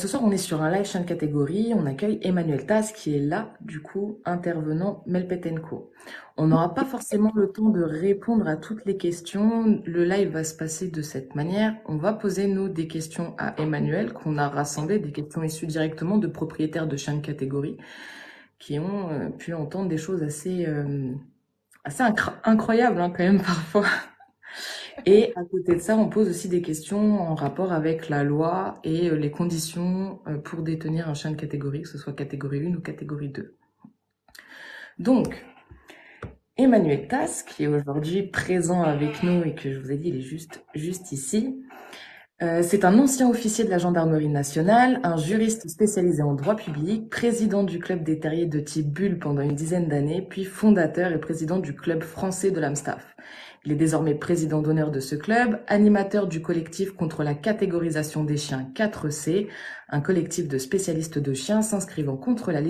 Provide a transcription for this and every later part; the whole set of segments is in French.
ce soir, on est sur un live chaîne catégorie. On accueille Emmanuel Tas qui est là, du coup, intervenant Melpetenko. On n'aura pas forcément le temps de répondre à toutes les questions. Le live va se passer de cette manière. On va poser, nous, des questions à Emmanuel qu'on a rassemblées, des questions issues directement de propriétaires de chaînes catégorie qui ont euh, pu entendre des choses assez, euh, incroyables, hein, quand même, parfois. Et à côté de ça, on pose aussi des questions en rapport avec la loi et euh, les conditions euh, pour détenir un chien de catégorie, que ce soit catégorie 1 ou catégorie 2. Donc, Emmanuel Tass, qui est aujourd'hui présent avec nous et que je vous ai dit, il est juste, juste ici. Euh, c'est un ancien officier de la gendarmerie nationale, un juriste spécialisé en droit public, président du club des terriers de type Bulle pendant une dizaine d'années, puis fondateur et président du club français de l'Amstaff. Il est désormais président d'honneur de ce club, animateur du collectif contre la catégorisation des chiens 4C, un collectif de spécialistes de chiens s'inscrivant contre les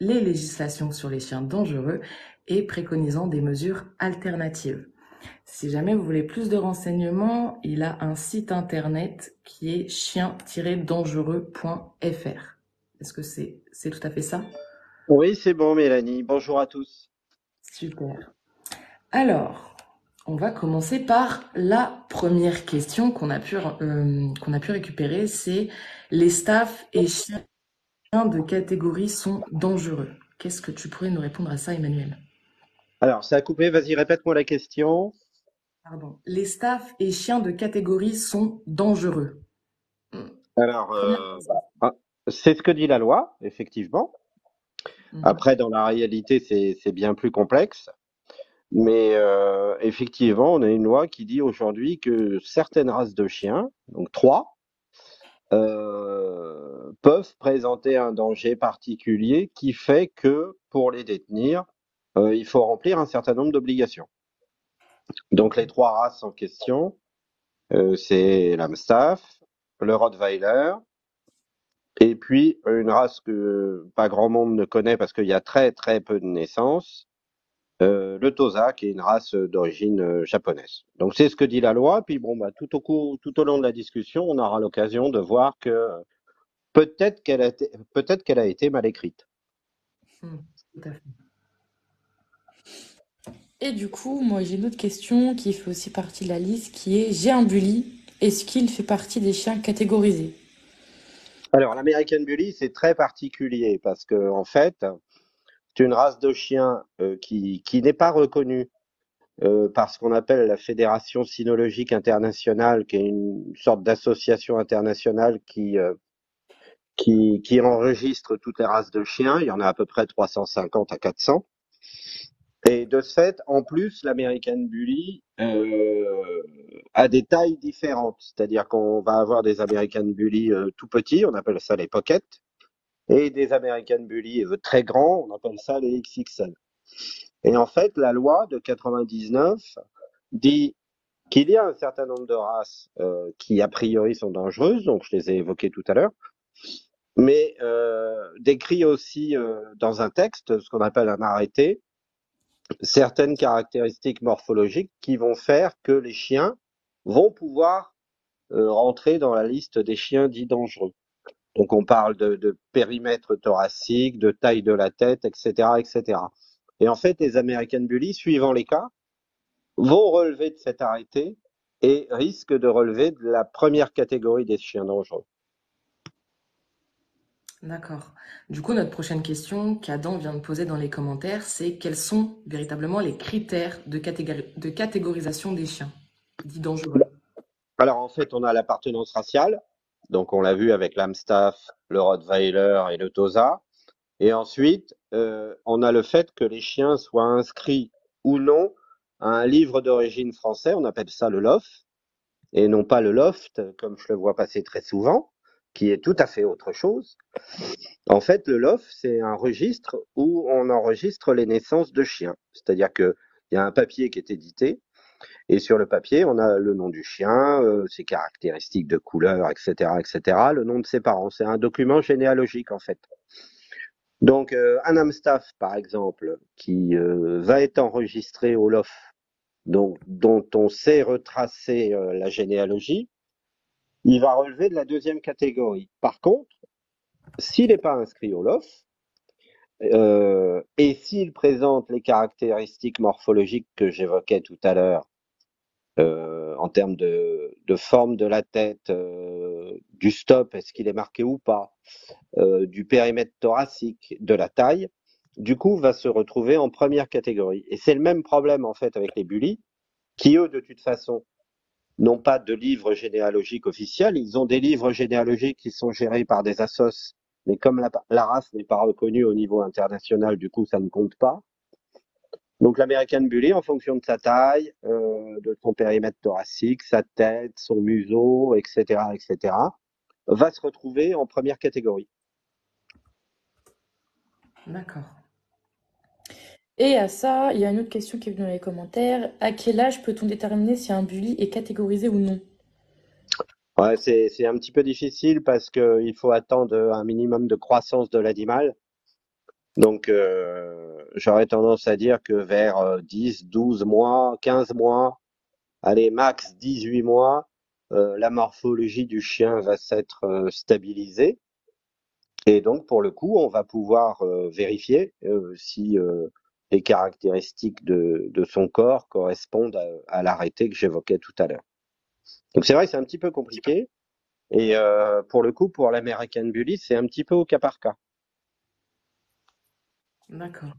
législations sur les chiens dangereux et préconisant des mesures alternatives. Si jamais vous voulez plus de renseignements, il a un site internet qui est chien-dangereux.fr. Est-ce que c'est c'est tout à fait ça? Oui, c'est bon Mélanie. Bonjour à tous. Super. Alors, on va commencer par la première question qu'on a pu, euh, qu'on a pu récupérer, c'est les staffs et chiens de catégorie sont dangereux. Qu'est-ce que tu pourrais nous répondre à ça, Emmanuel? Alors, ça a coupé, vas-y, répète-moi la question. Pardon. Les staffs et chiens de catégorie sont dangereux. Alors, euh, bah, c'est ce que dit la loi, effectivement. Mhm. Après, dans la réalité, c'est bien plus complexe. Mais euh, effectivement, on a une loi qui dit aujourd'hui que certaines races de chiens, donc trois, euh, peuvent présenter un danger particulier qui fait que pour les détenir, euh, il faut remplir un certain nombre d'obligations. Donc les trois races en question, c'est l'Amstaff, le Rottweiler, et puis une race que pas grand monde ne connaît parce qu'il y a très très peu de naissances, euh, le Tosa, qui est une race d'origine euh, japonaise. Donc c'est ce que dit la loi. Puis bon, bah, tout au cours, tout au long de la discussion, on aura l'occasion de voir que peut-être qu'elle a été, qu'elle a été mal écrite. Hmm, Et du coup, moi j'ai une autre question qui fait aussi partie de la liste, qui est j'ai un bully. Est-ce qu'il fait partie des chiens catégorisés? Alors l'American Bully, c'est très particulier parce que en fait, c'est une race de chiens euh, qui, n'est pas reconnue euh, par ce qu'on appelle la Fédération cynologique internationale, qui est une sorte d'association internationale qui, euh, enregistre toutes les races de chiens. Il y en a à peu près 350 à 400. Et de ce fait, en plus, l'American Bully a des tailles différentes. C'est-à-dire qu'on va avoir des American Bully tout petits, on appelle ça les pockets, et des American Bully très grands, on appelle ça les XXL. Et en fait, la loi de 99 dit qu'il y a un certain nombre de races euh, qui a priori sont dangereuses, donc je les ai évoquées tout à l'heure, mais euh, décrit aussi euh, dans un texte, ce qu'on appelle un arrêté, certaines caractéristiques morphologiques qui vont faire que les chiens vont pouvoir euh, rentrer dans la liste des chiens dits dangereux. Donc on parle de, périmètre thoracique, de taille de la tête, etc., etc. Et en fait, les American Bully, suivant les cas, vont relever de cet arrêté et risquent de relever de la première catégorie des chiens dangereux. D'accord. Du coup, notre prochaine question qu'Adam vient de poser dans les commentaires, c'est quels sont véritablement les critères de, de catégorisation des chiens dits dangereux? Alors en fait, on a l'appartenance raciale, donc on l'a vu avec l'Amstaff, le Rottweiler et le Tosa. Et ensuite, euh, on a le fait que les chiens soient inscrits ou non à un livre d'origine français, on appelle ça le LOF, et non pas le loft, comme je le vois passer très souvent, qui est tout à fait autre chose. En fait, le LOF, c'est un registre où on enregistre les naissances de chiens. C'est-à-dire qu'il y a un papier qui est édité, et sur le papier, on a le nom du chien, euh, ses caractéristiques de couleur, etc., etc., le nom de ses parents. C'est un document généalogique en fait. Donc euh, un Amstaff, par exemple, qui euh, va être enregistré au LOF, dont on sait retracer la généalogie, il va relever de la deuxième catégorie. Par contre, s'il n'est pas inscrit au LOF, et s'il présente les caractéristiques morphologiques que j'évoquais tout à l'heure, en termes de, de, forme de la tête, euh, du stop, est-ce qu'il est marqué ou pas, euh, du périmètre thoracique, de la taille, du coup, va se retrouver en première catégorie. Et c'est le même problème en fait avec les bullies, qui eux, de toute façon, n'ont pas de livre généalogique officiel. Ils ont des livres généalogiques qui sont gérés par des assos, mais comme la, la race n'est pas reconnue au niveau international, du coup, ça ne compte pas. Donc l'American Bully, en fonction de sa taille, euh, de son périmètre thoracique, sa tête, son museau, etc., etc., va se retrouver en première catégorie. D'accord. Et à ça, il y a une autre question qui est venue dans les commentaires. À quel âge peut-on déterminer si un bully est catégorisé ou non? Ouais, c'est, c'est un petit peu difficile parce qu'il faut attendre un minimum de croissance de l'animal. Donc, euh, j'aurais tendance à dire que vers 10, euh, 12 mois, 15 mois, allez, max 18 mois, euh, la morphologie du chien va s'être stabilisée. Et donc, pour le coup, on va pouvoir vérifier si les caractéristiques de, son corps correspondent à, l'arrêté que j'évoquais tout à l'heure. Donc, c'est vrai c'est un petit peu compliqué. Et pour le coup, pour l'American Bully, c'est un petit peu au cas par cas. D'accord.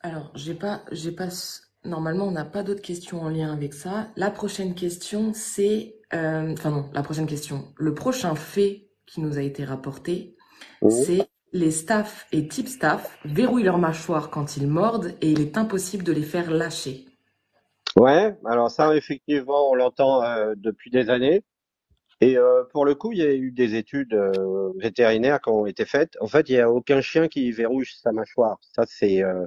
Alors, j'ai pas, j'ai pas, normalement, on n'a pas d'autres questions en lien avec ça. La prochaine question, c'est, euh, enfin non, la prochaine question. Le prochain fait qui nous a été rapporté, Mmh. c'est les staffs et types staff verrouillent leur mâchoire quand ils mordent et il est impossible de les faire lâcher. Ouais, alors ça, effectivement, on l'entend euh, depuis des années. Et euh, pour le coup, il y a eu des études euh, vétérinaires qui ont été faites. En fait, il n'y a aucun chien qui verrouille sa mâchoire. Ça, c'est euh,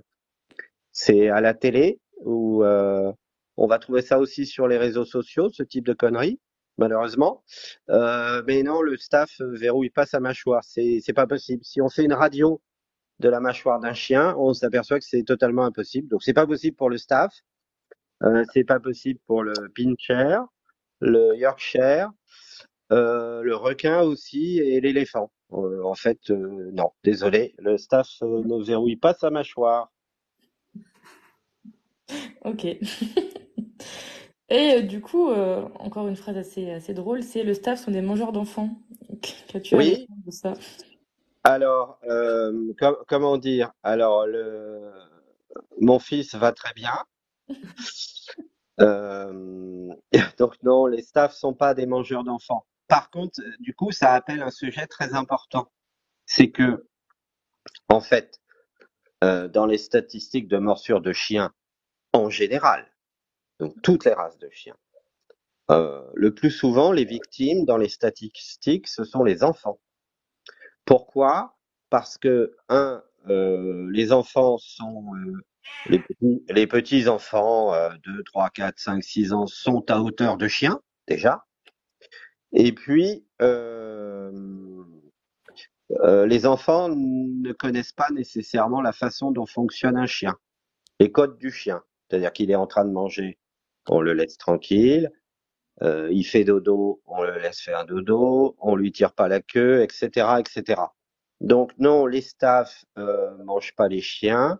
à la télé ou on va trouver ça aussi sur les réseaux sociaux, ce type de conneries, malheureusement. Mais non, le staff verrouille pas sa mâchoire. C'est c'est pas possible. Si on fait une radio de la mâchoire d'un chien, on s'aperçoit que c'est totalement impossible. Donc c'est pas possible pour le staff, euh, c'est pas possible pour le pincher, le Yorkshire, euh, le requin aussi et l'éléphant. Euh, en fait, euh, non, désolé, le staff ne verrouille pas sa mâchoire. Ok. Et du coup, encore une phrase assez, assez drôle, c'est le staff sont des mangeurs d'enfants. Qu'as-tu Oui, de ça? alors, com- comment dire? Alors, le, mon fils va très bien. Euh, donc non, les staffs sont pas des mangeurs d'enfants. Par contre, euh, du coup, ça appelle un sujet très important. C'est que, en fait, euh, dans les statistiques de morsure de chiens en général, donc toutes les races de chiens, euh, le plus souvent, les victimes dans les statistiques, ce sont les enfants. Pourquoi? Parce que, un, les enfants sont, les petits, enfants, euh, 2, 3, 4, 5, 6 ans, sont à hauteur de chien, déjà. Et puis, les enfants ne connaissent pas nécessairement la façon dont fonctionne un chien, les codes du chien. C'est-à-dire qu'il est en train de manger, on le laisse tranquille. Il fait dodo, on le laisse faire dodo, on lui tire pas la queue, etc., etc. Donc non, les staffs euh, mangent pas les chiens,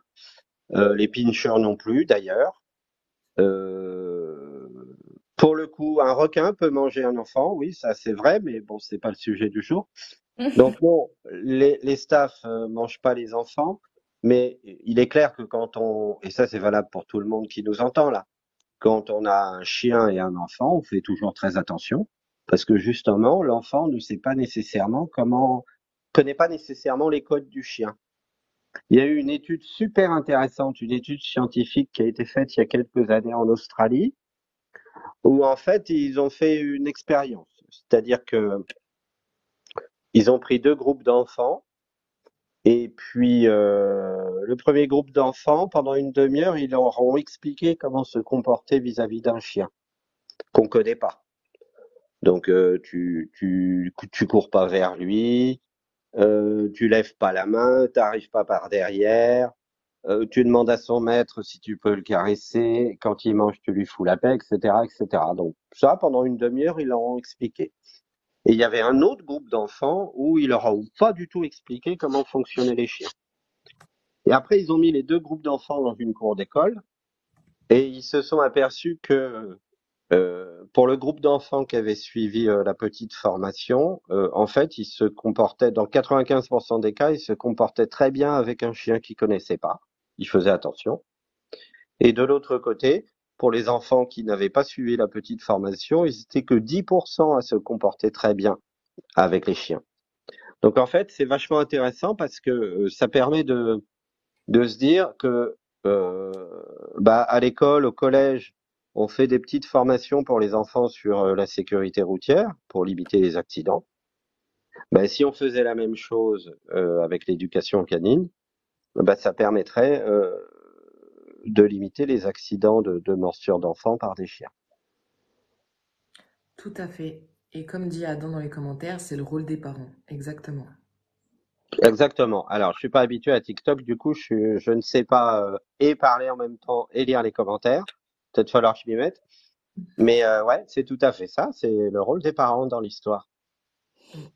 les pinchers non plus d'ailleurs. Pour le coup, un requin peut manger un enfant, oui, ça c'est vrai, mais bon, c'est pas le sujet du jour. Donc non, les, les staffs euh, mangent pas les enfants, mais il est clair que quand on, et ça c'est valable pour tout le monde qui nous entend là, quand on a un chien et un enfant, on fait toujours très attention, parce que justement, l'enfant ne sait pas nécessairement comment, connaît pas nécessairement les codes du chien. Il y a eu une étude super intéressante, une étude scientifique qui a été faite il y a quelques années en Australie, où en fait ils ont fait une expérience, c'est-à-dire que ils ont pris deux groupes d'enfants et puis euh, le premier groupe d'enfants, pendant une demi-heure, ils leur ont expliqué comment se comporter vis-à-vis d'un chien qu'on connaît pas. Donc euh, tu tu tu cours pas vers lui, euh, tu lèves pas la main, t'arrives pas par derrière, euh, tu demandes à son maître si tu peux le caresser, quand il mange tu lui fous la paix, etc., etc. Donc ça pendant une demi-heure ils ont expliqué. Et il y avait un autre groupe d'enfants où ils leur ont pas du tout expliqué comment fonctionnaient les chiens. Et après, ils ont mis les deux groupes d'enfants dans une cour d'école et ils se sont aperçus que euh, pour le groupe d'enfants qui avait suivi euh, la petite formation, en fait, ils se comportaient, dans 95% des cas, ils se comportaient très bien avec un chien qu'ils connaissaient pas. Ils faisaient attention. Et de l'autre côté, pour les enfants qui n'avaient pas suivi la petite formation, ils étaient que 10% à se comporter très bien avec les chiens. Donc en fait, c'est vachement intéressant parce que ça permet de, de se dire que bah, à l'école, au collège, on fait des petites formations pour les enfants sur euh, la sécurité routière pour limiter les accidents. Ben, si on faisait la même chose euh, avec l'éducation canine, ben, ça permettrait euh, de limiter les accidents de, de morsure d'enfants par des chiens. Tout à fait. Et comme dit Adam dans les commentaires, c'est le rôle des parents. Exactement. Exactement. Alors, je suis pas habitué à TikTok, du coup, je, je ne sais pas et parler en même temps et lire les commentaires peut-être falloir que je m'y mette. Mais euh, ouais, c'est tout à fait ça. C'est le rôle des parents dans l'histoire.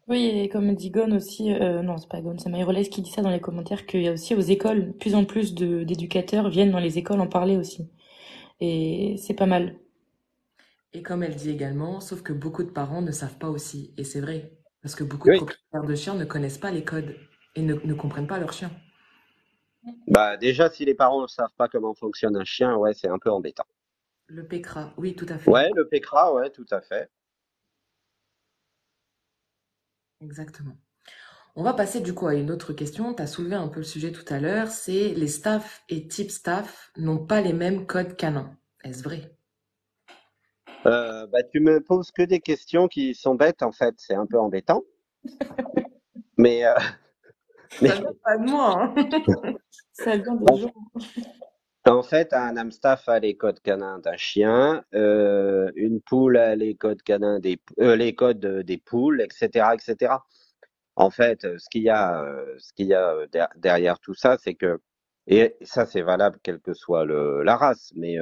Oui, et comme dit Gon aussi, euh, non, c'est pas Gon, c'est Maïrolès qui dit ça dans les commentaires, qu'il y a aussi aux écoles, plus en plus d'éducateurs viennent dans les écoles en parler aussi. Et c'est pas mal. Et comme elle dit également, sauf que beaucoup de parents ne savent pas aussi. Et c'est vrai, parce que beaucoup de propriétaires de chiens ne connaissent pas les codes et ne, ne comprennent pas leurs chiens. Bah déjà, si les parents ne savent pas comment fonctionne un chien, ouais, c'est un peu embêtant. Le PECRA, oui, tout à fait. Ouais, le PECRA, ouais, tout à fait. Exactement. On va passer du coup à une autre question. Tu as soulevé un peu le sujet tout à l'heure. C'est les staffs et types staff n'ont pas les mêmes codes canins. Est-ce vrai? Euh, bah, Tu me poses que des questions qui sont bêtes en fait. C'est un peu embêtant. Mais. Euh... Ça vient pas de moi. Hein. Ça vient des gens. En fait, un hamstaff a les codes canins d'un chien, euh, une poule a les codes canins des euh, les codes des poules, etc., etc. En fait, ce qu'il y a, euh, ce qu'il y a derrière tout ça, c'est que et ça c'est valable quelle que soit la race, mais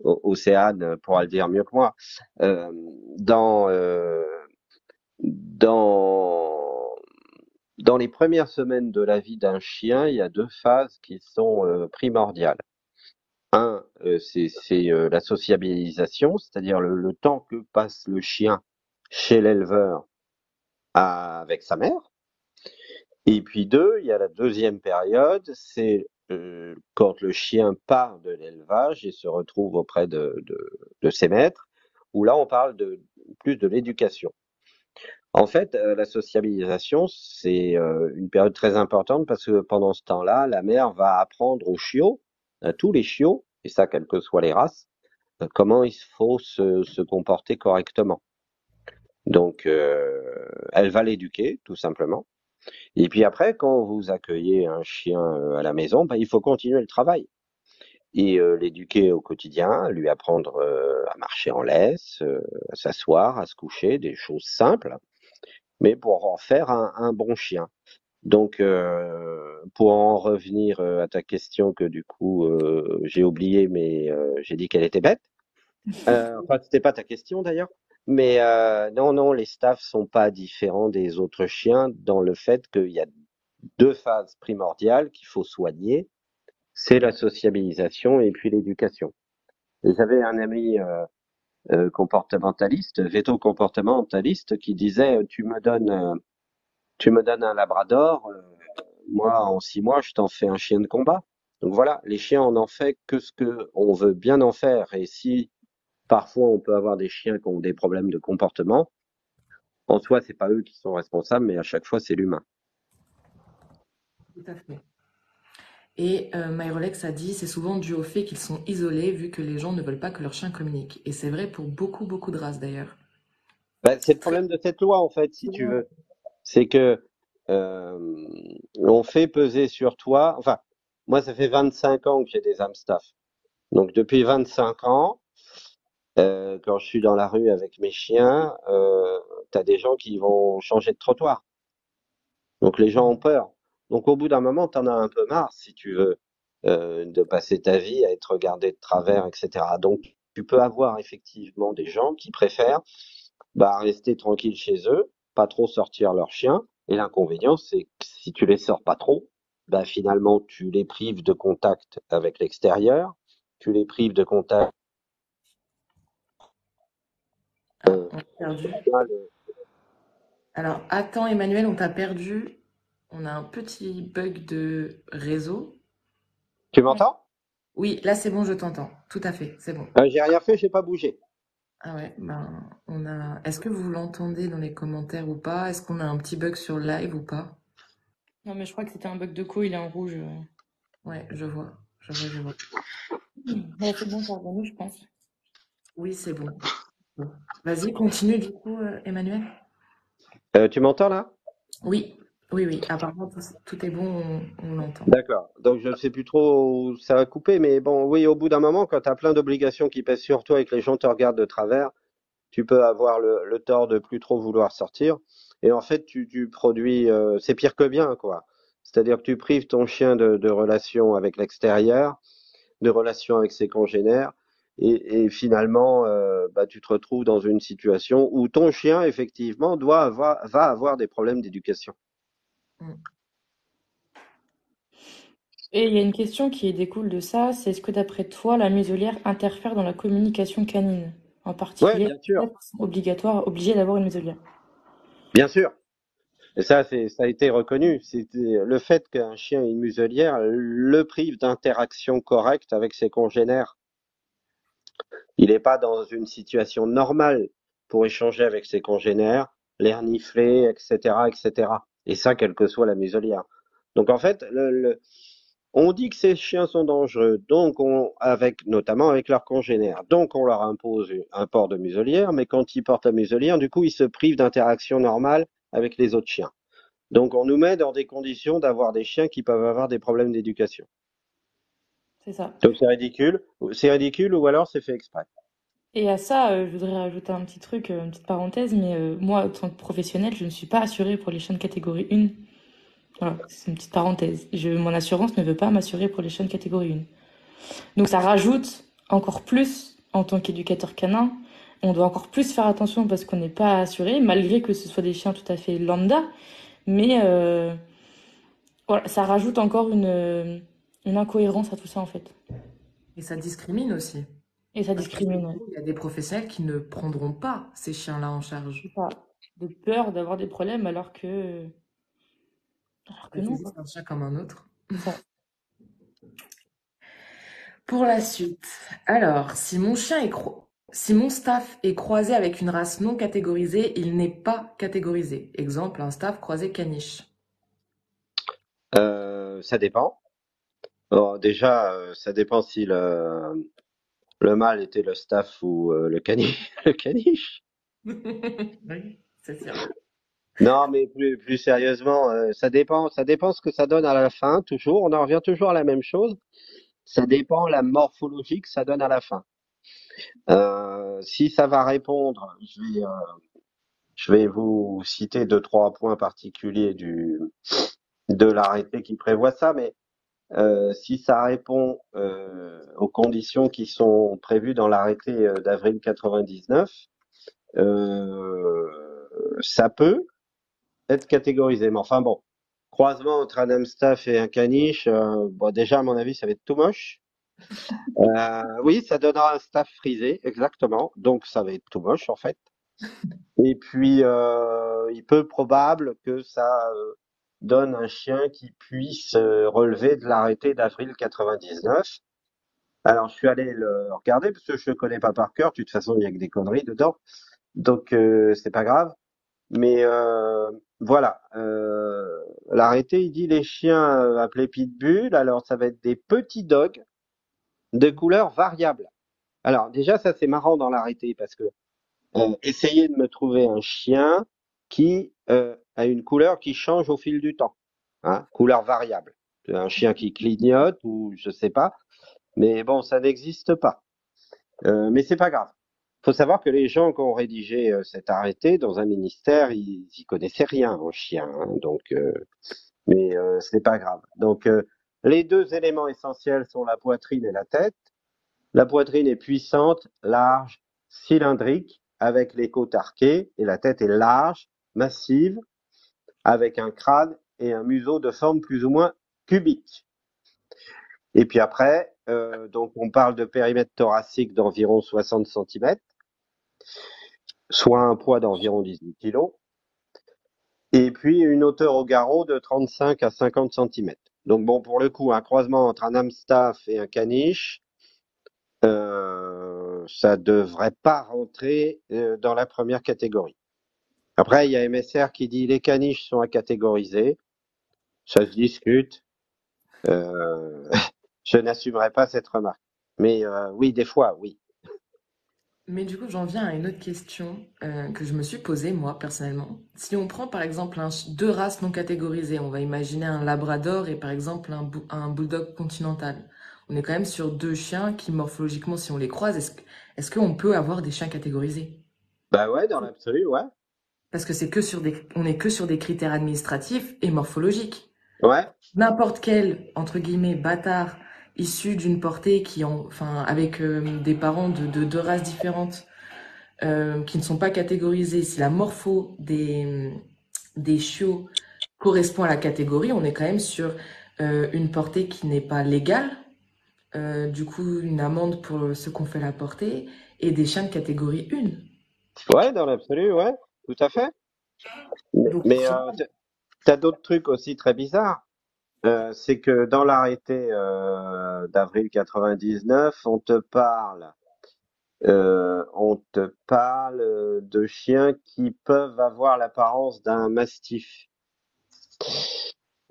Océane pourra le dire mieux que moi. dans dans les premières semaines de la vie d'un chien, il y a deux phases qui sont primordiales. Un, euh, c'est euh, la sociabilisation, c'est-à-dire le, temps que passe le chien chez l'éleveur avec sa mère. Et puis deux, il y a la deuxième période, c'est euh, quand le chien part de l'élevage et se retrouve auprès de, ses maîtres, où là on parle de plus de l'éducation. En fait, la sociabilisation, c'est une période très importante parce que pendant ce temps-là, la mère va apprendre aux chiots tous les chiots, et ça quelles que soient les races, euh, comment il faut se, comporter correctement. Donc, euh, elle va l'éduquer, tout simplement. Et puis après, quand vous accueillez un chien euh, à la maison, ben, il faut continuer le travail et l'éduquer au quotidien, lui apprendre à marcher en laisse, à s'asseoir, à se coucher, des choses simples, mais pour en faire un bon chien. Donc, euh, pour en revenir euh, à ta question que du coup euh, j'ai oublié, mais j'ai dit qu'elle était bête. enfin, c'était pas ta question d'ailleurs. Mais non, non, les staffs sont pas différents des autres chiens dans le fait qu'il y a deux phases primordiales qu'il faut soigner. C'est la sociabilisation et puis l'éducation. J'avais un ami comportementaliste, veto comportementaliste, qui disait tu me donnes tu me donnes un labrador, euh, moi en six mois je t'en fais un chien de combat. Donc voilà, les chiens on en fait que ce que on veut bien en faire. Et si parfois on peut avoir des chiens qui ont des problèmes de comportement, en soi c'est pas eux qui sont responsables, mais à chaque fois c'est l'humain. Tout à fait. Et euh, Myrolex a dit, c'est souvent dû au fait qu'ils sont isolés vu que les gens ne veulent pas que leur chien communique. Et c'est vrai pour beaucoup, beaucoup de races d'ailleurs. Ben, c'est le problème de cette loi en fait, si tu veux c'est que euh, on fait peser sur toi. Enfin, moi, ça fait 25 ans que j'ai des Amstaff. Donc depuis 25 ans, euh, quand je suis dans la rue avec mes chiens, euh, tu des gens qui vont changer de trottoir. Donc les gens ont peur. Donc au bout d'un moment, tu en as un peu marre, si tu veux, euh, de passer ta vie à être regardé de travers, etc. Donc tu peux avoir effectivement des gens qui préfèrent bah, rester tranquille chez eux, pas trop sortir leurs chiens. Et l'inconvénient, c'est que si tu les sors pas trop, bah, finalement, tu les prives de contact avec l'extérieur, tu les prives de contact. Euh, perdu. Alors, attends, Emmanuel, on t'a perdu. On a un petit bug de réseau. Tu m'entends? Oui, là c'est bon, je t'entends. Tout à fait, c'est bon. Euh, j'ai rien fait, j'ai pas bougé. Ah ouais, ben on a. Est-ce que vous l'entendez dans les commentaires ou pas? Est-ce qu'on a un petit bug sur le live ou pas? Non, mais je crois que c'était un bug de co, il est en rouge. Ouais, je vois, je vois, je vois. c'est bon, c'est je pense. Oui, c'est bon. Vas-y, continue du coup, euh, Emmanuel. Euh, tu m'entends là? Oui. Oui, oui, apparemment tout, est bon, on, l'entend. D'accord. Donc je ne sais plus trop où ça va couper, mais bon, oui, au bout d'un moment, quand tu as plein d'obligations qui pèsent sur toi et que les gens te regardent de travers, tu peux avoir le, tort de plus trop vouloir sortir. Et en fait, tu, produis, euh, c'est pire que bien, quoi. C'est-à-dire que tu prives ton chien de, relations avec l'extérieur, de relations avec ses congénères, et, finalement, euh, bah, tu te retrouves dans une situation où ton chien, effectivement, doit avoir, va avoir des problèmes d'éducation. Mm. Et il y a une question qui découle de ça, c'est est-ce que d'après toi, la muselière interfère dans la communication canine? En particulier, bien sûr. obligatoire, obligé d'avoir une muselière. Bien sûr. Et ça, c'est, ça a été reconnu. C'est le fait qu'un chien ait une muselière le prive d'interaction correcte avec ses congénères. Il n'est pas dans une situation normale pour échanger avec ses congénères, l'air nifler, etc., etc. Et ça, quelle que soit la muselière. Donc en fait, le, on dit que ces chiens sont dangereux, donc on, avec, notamment avec leurs congénères. Donc on leur impose un port de muselière, mais quand ils portent la muselière, du coup, ils se privent d'interaction normale avec les autres chiens. Donc on nous met dans des conditions d'avoir des chiens qui peuvent avoir des problèmes d'éducation. C'est ça. Donc c'est ridicule. C'est ridicule ou alors c'est fait exprès. Et à ça, euh, je voudrais rajouter un petit truc, euh, une petite parenthèse, mais euh, moi, en tant que professionnel, je ne suis pas assurée pour les chiens de catégorie 1. Voilà, c'est une petite parenthèse. Mon assurance ne veut pas m'assurer pour les chiens de catégorie 1. Donc ça rajoute encore plus, en tant qu'éducateur canin, on doit encore plus faire attention parce qu'on n'est pas assuré, malgré que ce soit des chiens tout à fait lambda. Mais voilà, ça rajoute encore une incohérence à tout ça, en fait. Et ça discrimine aussi. Et ça discrimine. Il y a des professionnels qui ne prendront pas ces chiens-là en charge. Pas. De peur d'avoir des problèmes alors que. Alors que non. un chien comme un autre. Pour la suite. Alors, si mon chien est Si mon staff est croisé avec une race non catégorisée, il n'est pas catégorisé. Exemple, un staff croisé caniche. Euh, ça dépend. déjà, euh, ça dépend si le, le mâle était le staff ou euh, le, caniche. le caniche. oui, c'est sûr. Non, mais plus, plus sérieusement, euh, ça dépend, ça dépend ce que ça donne à la fin, toujours. On en revient toujours à la même chose. Ça dépend la morphologie que ça donne à la fin. Euh, si ça va répondre, je vais, je vais vous citer deux, trois points particuliers du, de l'arrêté qui prévoit ça, mais euh, si ça répond euh, aux conditions qui sont prévues dans l'arrêté euh, d'avril 99, ça peut être catégorisé. Mais enfin bon, croisement entre un Amstaff et un caniche, bon, déjà à mon avis, ça va être tout moche. oui, ça donnera un staff frisé, exactement. Donc ça va être tout moche en fait. Et puis, il peut probable que ça donne un chien qui puisse euh, relever de l'arrêté d'avril 99. Alors, je suis allé le regarder parce que je ne connais pas par cœur. De toute façon, il y a que des conneries dedans. Donc, euh, c'est pas grave. Mais euh, voilà, euh, l'arrêté, il dit les chiens appelés pitbull. Alors, ça va être des petits dogs de couleur variable. Alors, déjà, ça, c'est marrant dans l'arrêté parce que essayez de me trouver un chien qui a une couleur qui change au fil du temps, hein, couleur variable. Un chien qui clignote ou je sais pas, mais bon, ça n'existe pas. Euh, mais c'est pas grave. Faut savoir que les gens qui ont rédigé euh, cet arrêté dans un ministère, ils, y connaissaient rien en chien, hein, donc euh, mais euh, c'est pas grave. Donc les deux éléments essentiels sont la poitrine et la tête. La poitrine est puissante, large, cylindrique, avec les côtes arquées et la tête est large, massive, avec un crâne et un museau de forme plus ou moins cubique. Et puis après, euh, on parle de périmètre thoracique d'environ 60 cm, soit un poids d'environ 18 kg, et puis une hauteur au garrot de 35 à 50 cm. Donc bon, pour le coup, un croisement entre un Amstaff et un caniche, euh, ça devrait pas rentrer euh, dans la première catégorie. Après, il y a MSR qui dit les caniches sont à catégoriser. Ça se discute. Euh, je n'assumerai pas cette remarque. Mais euh, oui, des fois, oui. Mais du coup, j'en viens à une autre question euh, que je me suis posée, moi, personnellement. Si on prend, par exemple, un, deux races non catégorisées, on va imaginer un labrador et, par exemple, un, un bulldog continental. On est quand même sur deux chiens qui, morphologiquement, si on les croise, est-ce est qu'on peut avoir des chiens catégorisés? Bah ouais, dans l'absolu, ouais. Parce que c'est que sur des, on est que sur des critères administratifs et morphologiques. Ouais. N'importe quel, entre guillemets, bâtard issu d'une portée qui ont, enfin, avec euh, des parents de, de deux races différentes, euh, qui ne sont pas catégorisés, si la morpho des, des chiots correspond à la catégorie, on est quand même sur euh, une portée qui n'est pas légale, du coup une amende pour ce qu'on fait la portée, et des chiens de catégorie 1. Ouais, dans l'absolu, ouais, tout à fait. Donc, Mais euh, tu as d'autres trucs aussi très bizarres. Euh, c'est que dans l'arrêté euh, d'avril 99, on te parle, euh, on te parle de chiens qui peuvent avoir l'apparence d'un mastif.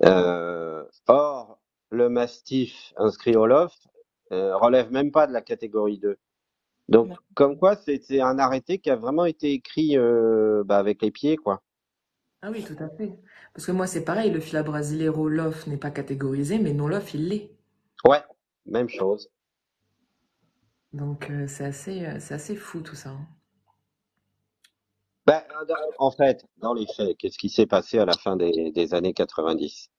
Euh, or, le mastif inscrit au LOF euh, relève même pas de la catégorie 2. Donc, comme quoi, c'est c'est un arrêté qui a vraiment été écrit euh, bah, avec les pieds, quoi. Ah oui, tout à fait. Parce que moi, c'est pareil, le fila brasileiro LOF n'est pas catégorisé, mais non LOF, il l'est. Ouais, même chose. Donc, euh, c'est assez, euh, c'est assez fou tout ça. hein. Ben, en fait, dans les faits, qu'est-ce qui s'est passé à la fin des, des années 90?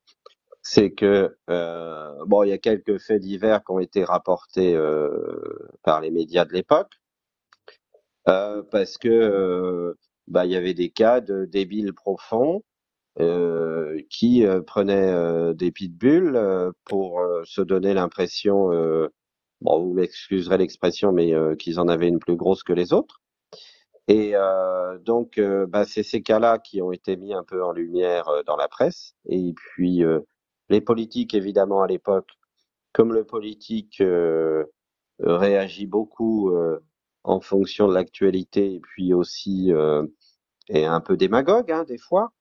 C'est que, euh, bon, il y a quelques faits divers qui ont été rapportés euh, par les médias de l'époque, euh, parce que euh, bah, il y avait des cas de débiles profonds euh, qui euh, prenaient des pitbulls pour se donner l'impression, bon, vous m'excuserez l'expression, mais qu'ils en avaient une plus grosse que les autres. Et euh, donc, bah, c'est ces cas-là qui ont été mis un peu en lumière euh, dans la presse. Et puis, les politiques, évidemment, à l'époque, comme le politique euh, réagit beaucoup euh, en fonction de l'actualité et puis aussi euh, est un peu démagogue, hein, des fois,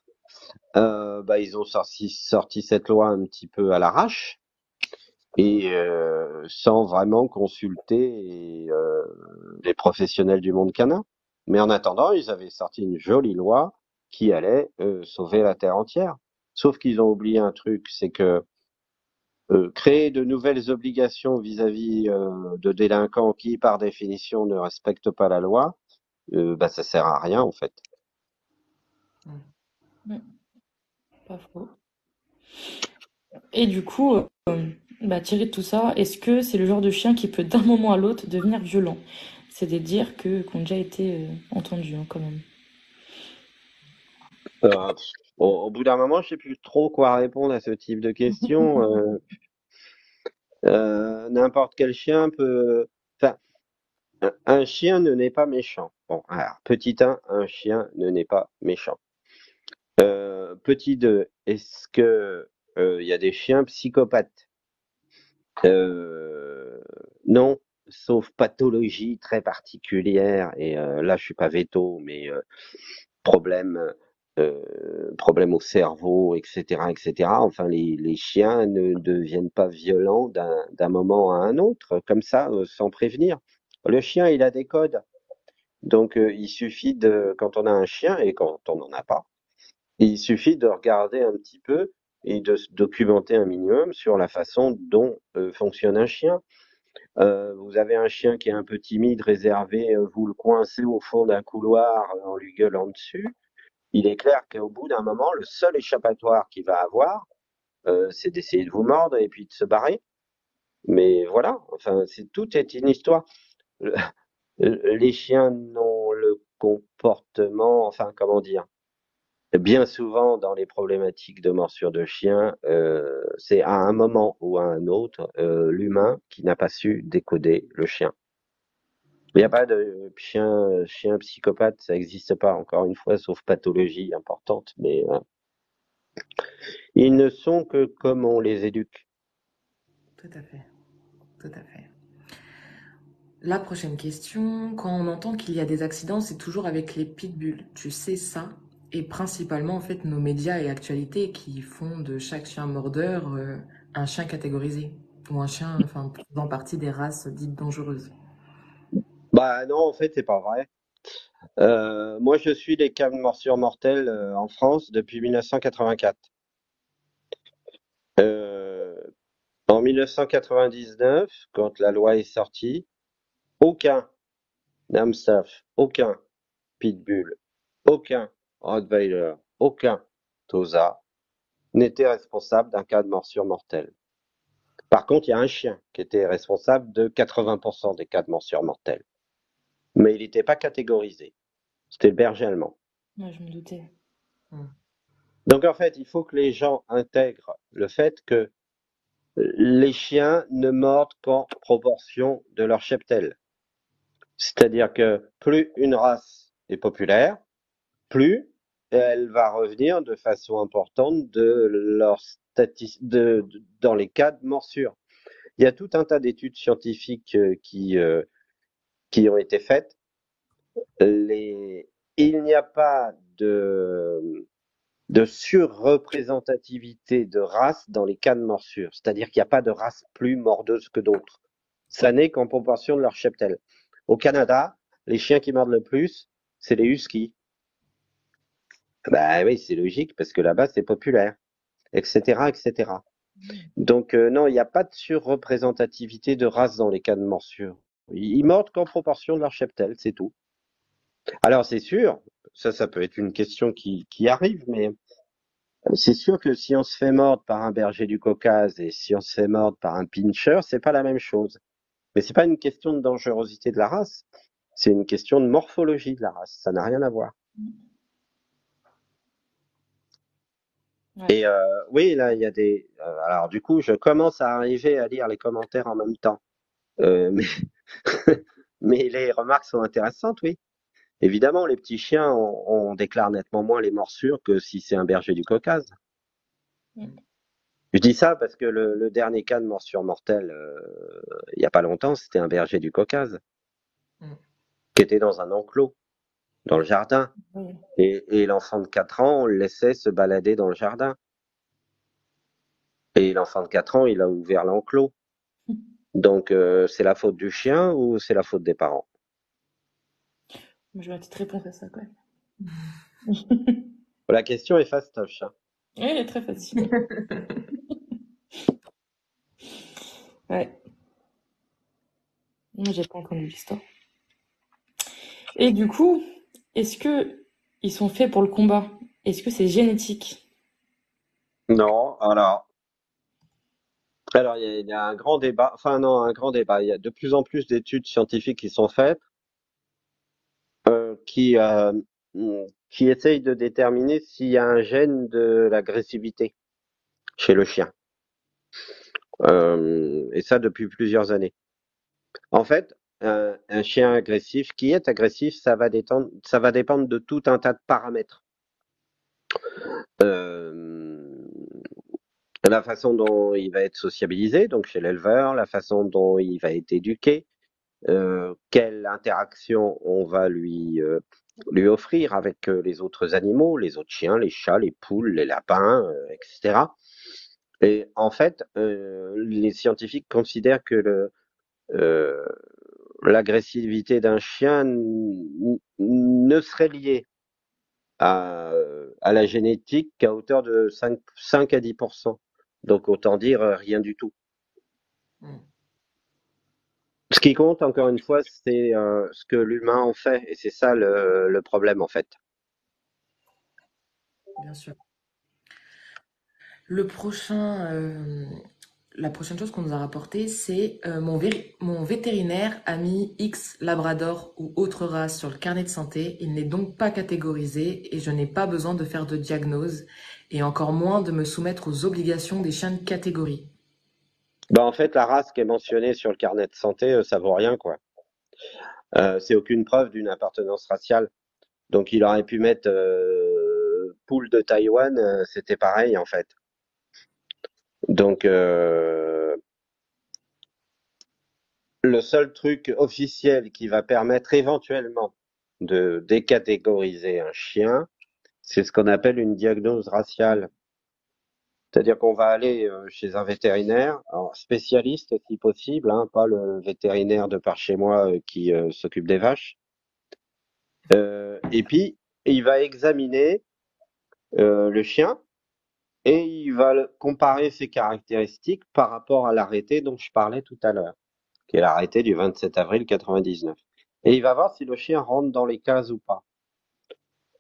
euh, bah, ils ont sorti, sorti cette loi un petit peu à l'arrache et euh, sans vraiment consulter euh, les professionnels du monde canin. Mais en attendant, ils avaient sorti une jolie loi qui allait sauver la terre entière. Sauf qu'ils ont oublié un truc, c'est que euh, créer de nouvelles obligations vis-à-vis euh, de délinquants qui, par définition, ne respectent pas la loi, euh, bah, ça sert à rien en fait. Pas faux. Et du coup, euh, bah, tiré de tout ça, est-ce que c'est le genre de chien qui peut d'un moment à l'autre devenir violent? C'est des dires que, qui ont déjà été entendus hein, quand même. Euh, au, bout d'un moment, je sais plus trop quoi répondre à ce type de questions. Euh, euh, n'importe quel chien peut. Enfin, un, un chien ne naît pas méchant. Bon, alors petit 1, un chien ne naît pas méchant. Euh, petit 2, est-ce que euh, il y a des chiens psychopathes? Euh, non, sauf pathologie très particulière. Et euh, là, je suis pas veto, mais euh, problème, euh, problème au cerveau, etc., etc. Enfin, les, chiens ne deviennent pas violents d'un moment à un autre, comme ça, euh, sans prévenir. Le chien, il a des codes. Donc, euh, il suffit de, quand on a un chien et quand on n'en a pas, il suffit de regarder un petit peu et de se documenter un minimum sur la façon dont fonctionne un chien. Vous avez un chien qui est un peu timide, réservé, vous le coincez au fond d'un couloir en lui gueulant dessus. Il est clair qu'au bout d'un moment, le seul échappatoire qu'il va avoir, euh, c'est d'essayer de vous mordre et puis de se barrer. Mais voilà, enfin, c'est tout est une histoire. Le- Les chiens n'ont le comportement, enfin, comment dire, bien souvent dans les problématiques de morsure de chien, euh, c'est à un moment ou à un autre euh, l'humain qui n'a pas su décoder le chien. Il n'y a pas de chien, chien psychopathe, ça n'existe pas encore une fois, sauf pathologie importante, mais euh, ils ne sont que comme on les éduque. Tout à fait. Tout à fait. La prochaine question, quand on entend qu'il y a des accidents, c'est toujours avec les pitbulls. Tu sais ça? Et principalement, en fait, nos médias et actualités qui font de chaque chien mordeur euh, un chien catégorisé. Ou un chien, faisant partie des races dites dangereuses. Bah non, en fait, c'est pas vrai. Euh, moi, je suis les cas de morsure mortelle euh, en France depuis 1984. en 1999, quand la loi est sortie, aucun Namstaff, aucun Pitbull, aucun Rottweiler, aucun Tosa n'était responsable d'un cas de morsure mortelle. Par contre, il y a un chien qui était responsable de 80% des cas de morsure mortelle. Mais il n'était pas catégorisé. C'était le berger allemand. Moi, je me doutais. Hmm. Donc en fait, il faut que les gens intègrent le fait que les chiens ne mordent qu'en proportion de leur cheptel. C'est-à-dire que plus une race est populaire, plus elle va revenir de façon importante de leur de, dans les cas de morsure. Il y a tout un tas d'études scientifiques euh, qui, euh, qui ont été faites. Il n'y a pas de, de surreprésentativité de race dans les cas de morsure. C'est-à-dire qu'il n'y a pas de race plus mordeuse que d'autres. Ça n'est qu'en proportion de leur cheptel. Au Canada, les chiens qui mordent le plus, c'est les huskies. Bah oui, c'est logique parce que là-bas c'est populaire, etc., etc. Donc euh, non, il n'y a pas de surreprésentativité de race dans les cas de morsure. Ils mordent qu'en proportion de leur cheptel, c'est tout. Alors c'est sûr, ça, ça peut être une question qui, qui arrive, mais c'est sûr que si on se fait mordre par un berger du Caucase et si on se fait mordre par un pincher, c'est pas la même chose. Mais c'est pas une question de dangerosité de la race, c'est une question de morphologie de la race. Ça n'a rien à voir. Et euh, oui, là, il y a des. Euh, alors, du coup, je commence à arriver à lire les commentaires en même temps. Euh, mais... mais les remarques sont intéressantes, oui. Évidemment, les petits chiens, on, déclare nettement moins les morsures que si c'est un berger du Caucase. Je dis ça parce que le, dernier cas de morsure mortelle, euh, il n'y a pas longtemps, c'était un berger du Caucase mm. qui était dans un enclos, dans le jardin. Et, l'enfant de 4 ans, on le laissait se balader dans le jardin. Et l'enfant de 4 ans, il a ouvert l'enclos. Donc, euh, c'est la faute du chien ou c'est la faute des parents? Je vais une petite réponse à ça quand même. la question est fastoche. Hein. Oui, elle est très facile. Ouais. Moi, j'ai pas entendu l'histoire. Et du coup, est-ce que ils sont faits pour le combat? Est-ce que c'est génétique? Non, alors, alors il y, a, un grand débat, enfin non, un grand débat. Il y a de plus en plus d'études scientifiques qui sont faites, euh, qui euh, qui essayent de déterminer s'il y a un gène de l'agressivité chez le chien. Euh, et ça depuis plusieurs années. En fait, un, chien agressif, qui est agressif, ça va, ça va dépendre de tout un tas de paramètres. Euh, la façon dont il va être sociabilisé, donc chez l'éleveur, la façon dont il va être éduqué, euh, quelle interaction on va lui euh, offrir avec euh, les autres animaux, les autres chiens, les chats, les poules, les lapins, etc. Et en fait, les scientifiques considèrent que l'agressivité d'un chien ne serait liée à, la génétique qu'à hauteur de 5, 5 à 10 Donc autant dire euh, rien du tout. Hmm. Ce qui compte, encore une fois, c'est euh, ce que l'humain en fait, et c'est ça le, le problème en fait. Bien sûr. Le prochain, euh, la prochaine chose qu'on nous a rapporté, c'est euh, mon, vétérinaire a mis X labrador ou autre race sur le carnet de santé. Il n'est donc pas catégorisé et je n'ai pas besoin de faire de diagnose et encore moins de me soumettre aux obligations des chiens de catégorie. Bah, en fait, la race qui est mentionnée sur le carnet de santé, euh, ça vaut rien, quoi. Euh, c'est aucune preuve d'une appartenance raciale. Donc, il aurait pu mettre poule de Taïwan, c'était pareil, en fait. Donc, euh, le seul truc officiel qui va permettre éventuellement de décatégoriser un chien, c'est ce qu'on appelle une diagnose raciale. C'est-à-dire qu'on va aller euh, chez un vétérinaire, spécialiste si possible, hein, pas le vétérinaire de par chez moi euh, qui euh, s'occupe des vaches. et puis, il va examiner le chien et il va comparer ses caractéristiques par rapport à l'arrêté dont je parlais tout à l'heure, qui est l'arrêté du 27 avril 99. Et il va voir si le chien rentre dans les cases ou pas.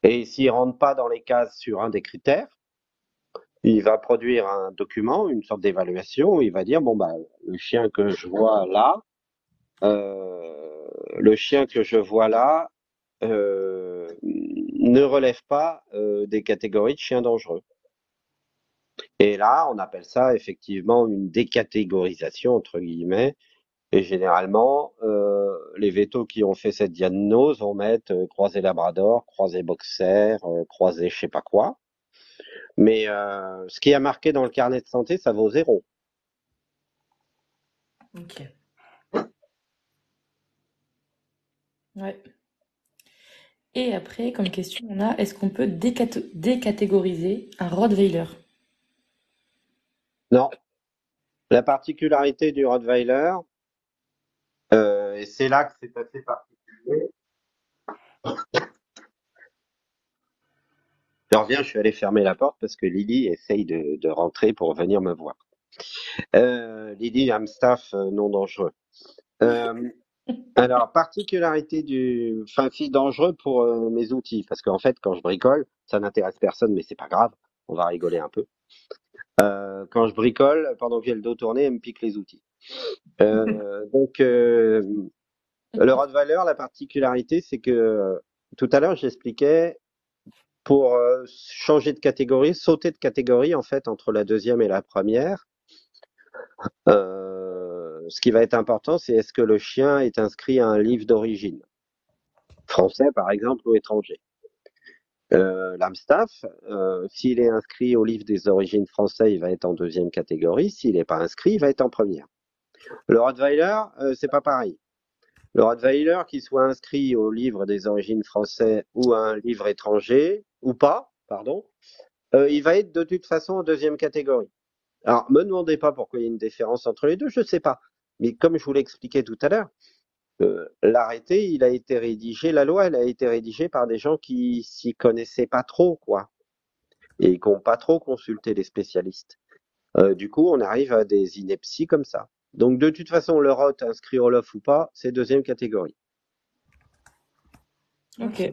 Et s'il rentre pas dans les cases sur un des critères, il va produire un document, une sorte d'évaluation. Il va dire bon bah le chien que je vois là, euh, le chien que je vois là euh, ne relève pas euh, des catégories de chiens dangereux. Et là, on appelle ça effectivement une décatégorisation entre guillemets. Et généralement, euh, les vétos qui ont fait cette diagnose vont mettre euh, croisé labrador, croisé boxer, euh, croisé je sais pas quoi. Mais ce qui a marqué dans le carnet de santé, ça vaut zéro. Ok. Ouais. Et après, comme question, on a est-ce qu'on peut décat- décatégoriser un Rottweiler? Non. La particularité du Rottweiler, euh, et c'est là que c'est assez particulier. Je reviens, je suis allé fermer la porte parce que Lily essaye de, rentrer pour venir me voir. Euh, Lily Amstaff, euh, non dangereux. Euh, alors, particularité du, enfin, si dangereux pour mes outils, parce qu'en fait, quand je bricole, ça n'intéresse personne, mais c'est pas grave, on va rigoler un peu. Euh, quand je bricole, pendant que j'ai le dos tourné, elle me pique les outils. Euh, donc, euh, le Rottweiler, la particularité, c'est que tout à l'heure, j'expliquais pour euh, changer de catégorie, sauter de catégorie en fait entre la deuxième et la première. Euh, ce qui va être important, c'est est-ce que le chien est inscrit à un livre d'origine, français par exemple ou étranger? Euh, L'Amstaff, euh, s'il est inscrit au livre des origines français, il va être en deuxième catégorie. S'il n'est pas inscrit, il va être en première. Le Rottweiler, euh, c'est pas pareil. Le Rottweiler, qu'il soit inscrit au livre des origines français ou à un livre étranger, ou pas, pardon, euh, il va être de toute façon en deuxième catégorie. Alors, me demandez pas pourquoi il y a une différence entre les deux, je sais pas. Mais comme je vous l'ai expliqué tout à l'heure, euh, l'arrêté, il a été rédigé, la loi, elle a été rédigée par des gens qui s'y connaissaient pas trop, quoi, et qui n'ont pas trop consulté les spécialistes. Euh, du coup, on arrive à des inepties comme ça. Donc, de toute façon, le ROT, inscrit au LOF ou pas, c'est deuxième catégorie. Ok.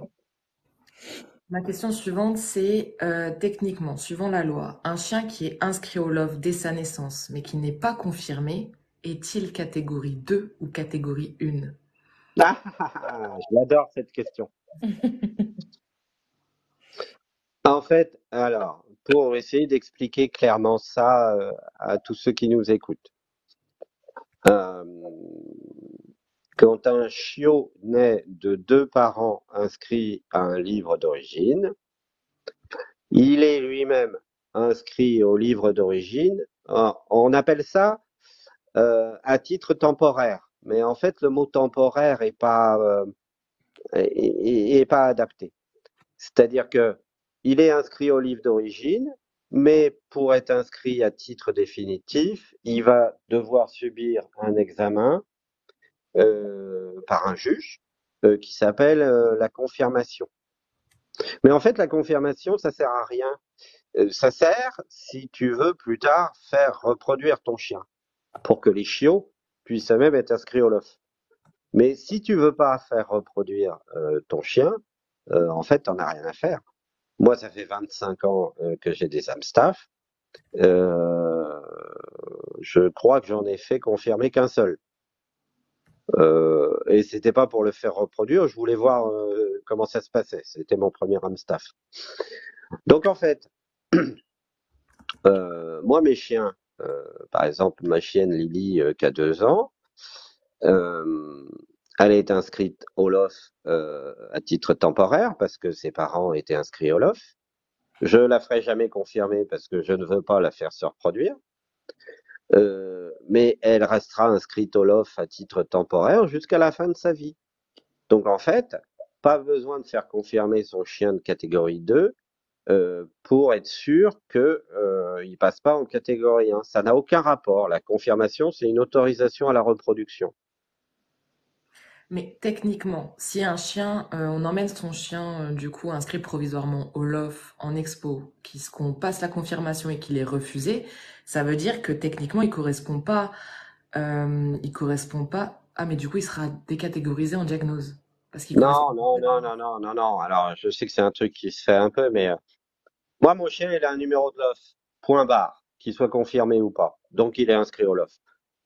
Ma question suivante, c'est euh, techniquement, suivant la loi, un chien qui est inscrit au LOF dès sa naissance, mais qui n'est pas confirmé, est-il catégorie 2 ou catégorie 1? Ah, je l'adore cette question. En fait, alors, pour essayer d'expliquer clairement ça euh, à tous ceux qui nous écoutent. Euh, quand un chiot naît de deux parents inscrits à un livre d'origine, il est lui-même inscrit au livre d'origine. On appelle ça euh, à titre temporaire, mais en fait le mot temporaire est pas euh, pas adapté. C'est-à-dire que il est inscrit au livre d'origine, mais pour être inscrit à titre définitif, il va devoir subir un examen euh, par un juge euh, qui s'appelle euh, la confirmation. Mais en fait, la confirmation, ça sert à rien. Euh, ça sert si tu veux plus tard faire reproduire ton chien pour que les chiots puissent même être inscrits au LOF. Mais si tu veux pas faire reproduire euh, ton chien, euh, en fait, t'en as rien à faire. Moi, ça fait 25 ans euh, que j'ai des Amstaff. Je crois que j'en ai fait confirmer qu'un seul. Euh, et c'était pas pour le faire reproduire, je voulais voir comment ça se passait. C'était mon premier Amstaff. Donc en fait, moi mes chiens, par exemple ma chienne Lily euh, qui a deux ans, euh, elle est inscrite au LOF à titre temporaire parce que ses parents étaient inscrits au LOF. Je la ferai jamais confirmer parce que je ne veux pas la faire se reproduire. Euh, mais elle restera inscrite au LOF à titre temporaire jusqu'à la fin de sa vie. Donc en fait, pas besoin de faire confirmer son chien de catégorie 2 euh, pour être sûr que euh, il passe pas en catégorie 1. Ça n'a aucun rapport. La confirmation, c'est une autorisation à la reproduction. Mais techniquement, si un chien, euh, on emmène son chien, euh, du coup, inscrit provisoirement au LOF, en expo, qu'on passe la confirmation et qu'il est refusé, ça veut dire que techniquement, il correspond pas, il correspond pas. Ah, mais du coup, il sera décatégorisé en diagnose. Parce qu'il Non, non, non, non, non, non, non. Alors, je sais que c'est un truc qui se fait un peu, mais moi, mon chien, il a un numéro de LOF, point barre, qu'il soit confirmé ou pas. Donc, il est inscrit au LOF.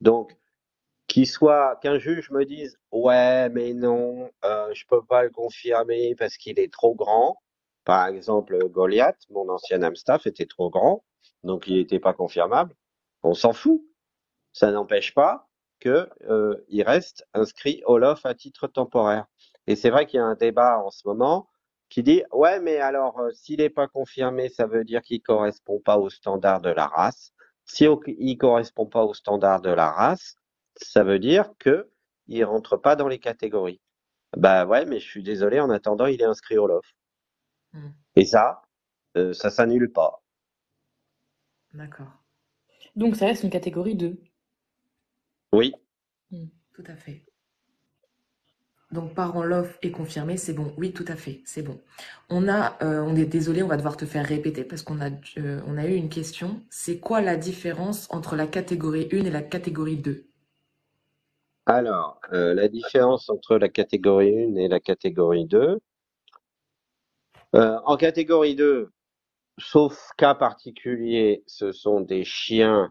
Donc, qu'il soit, qu'un juge me dise, ouais, mais non, euh, je peux pas le confirmer parce qu'il est trop grand. Par exemple, Goliath, mon ancien Amstaff, était trop grand, donc il n'était pas confirmable. On s'en fout. Ça n'empêche pas que euh, reste inscrit au LOF à titre temporaire. Et c'est vrai qu'il y a un débat en ce moment qui dit, ouais, mais alors, euh, s'il n'est pas confirmé, ça veut dire qu'il correspond pas aux standards de la race. Si au- il correspond pas aux standards de la race, ça veut dire que il rentre pas dans les catégories. Bah ouais, mais je suis désolé, en attendant, il est inscrit au LOF. Hmm, Et ça, euh, ça s'annule pas. d'accord. Donc ça reste une catégorie 2. Oui. Hmm. Tout à fait. Donc, parent LOF est confirmé, c'est bon. Oui, tout à fait, c'est bon. On a, euh, on est désolé, on va devoir te faire répéter parce qu'on a, euh, eu une question. C'est quoi la différence entre la catégorie 1 et la catégorie 2? Alors, euh, la différence entre la catégorie 1 et la catégorie 2. Euh, en catégorie 2, sauf cas particulier, ce sont des chiens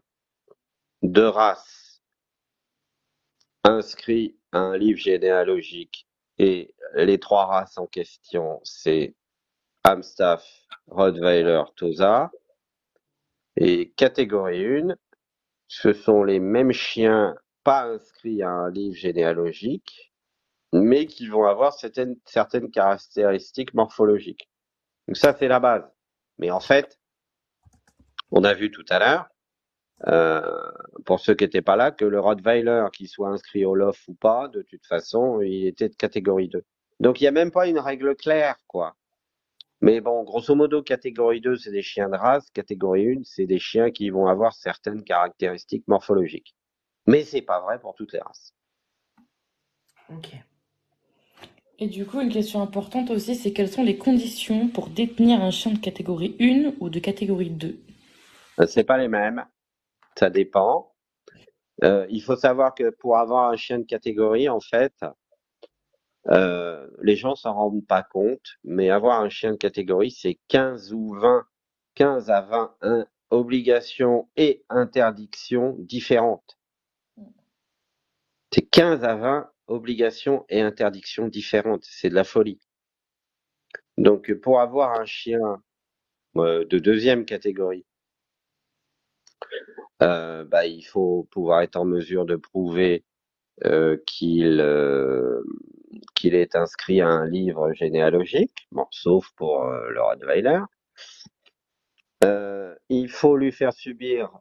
de race inscrits à un livre généalogique et les trois races en question, c'est Amstaff, Rottweiler, Tosa. Et catégorie 1, ce sont les mêmes chiens pas inscrits à un livre généalogique, mais qui vont avoir certaines, certaines caractéristiques morphologiques. Donc ça, c'est la base. Mais en fait, on a vu tout à l'heure, euh, pour ceux qui n'étaient pas là, que le Rottweiler, qu'il soit inscrit au LOF ou pas, de toute façon, il était de catégorie 2. Donc il n'y a même pas une règle claire, quoi. Mais bon, grosso modo, catégorie 2, c'est des chiens de race. Catégorie 1, c'est des chiens qui vont avoir certaines caractéristiques morphologiques. Mais c'est pas vrai pour toutes les races. Ok. Et du coup, une question importante aussi, c'est quelles sont les conditions pour détenir un chien de catégorie 1 ou de catégorie 2? Euh, C'est pas les mêmes. Ça dépend. Euh, il faut savoir que pour avoir un chien de catégorie, en fait, euh, les gens s'en rendent pas compte, mais avoir un chien de catégorie, c'est 15 ou 20, 15 à 20 hein, obligations et interdictions différentes. C'est 15 à 20 obligations et interdictions différentes. C'est de la folie. Donc, pour avoir un chien euh, de deuxième catégorie, euh, bah, il faut pouvoir être en mesure de prouver euh, qu'il euh, qu'il est inscrit à un livre généalogique, sauf pour le Rottweiler. Il faut lui faire subir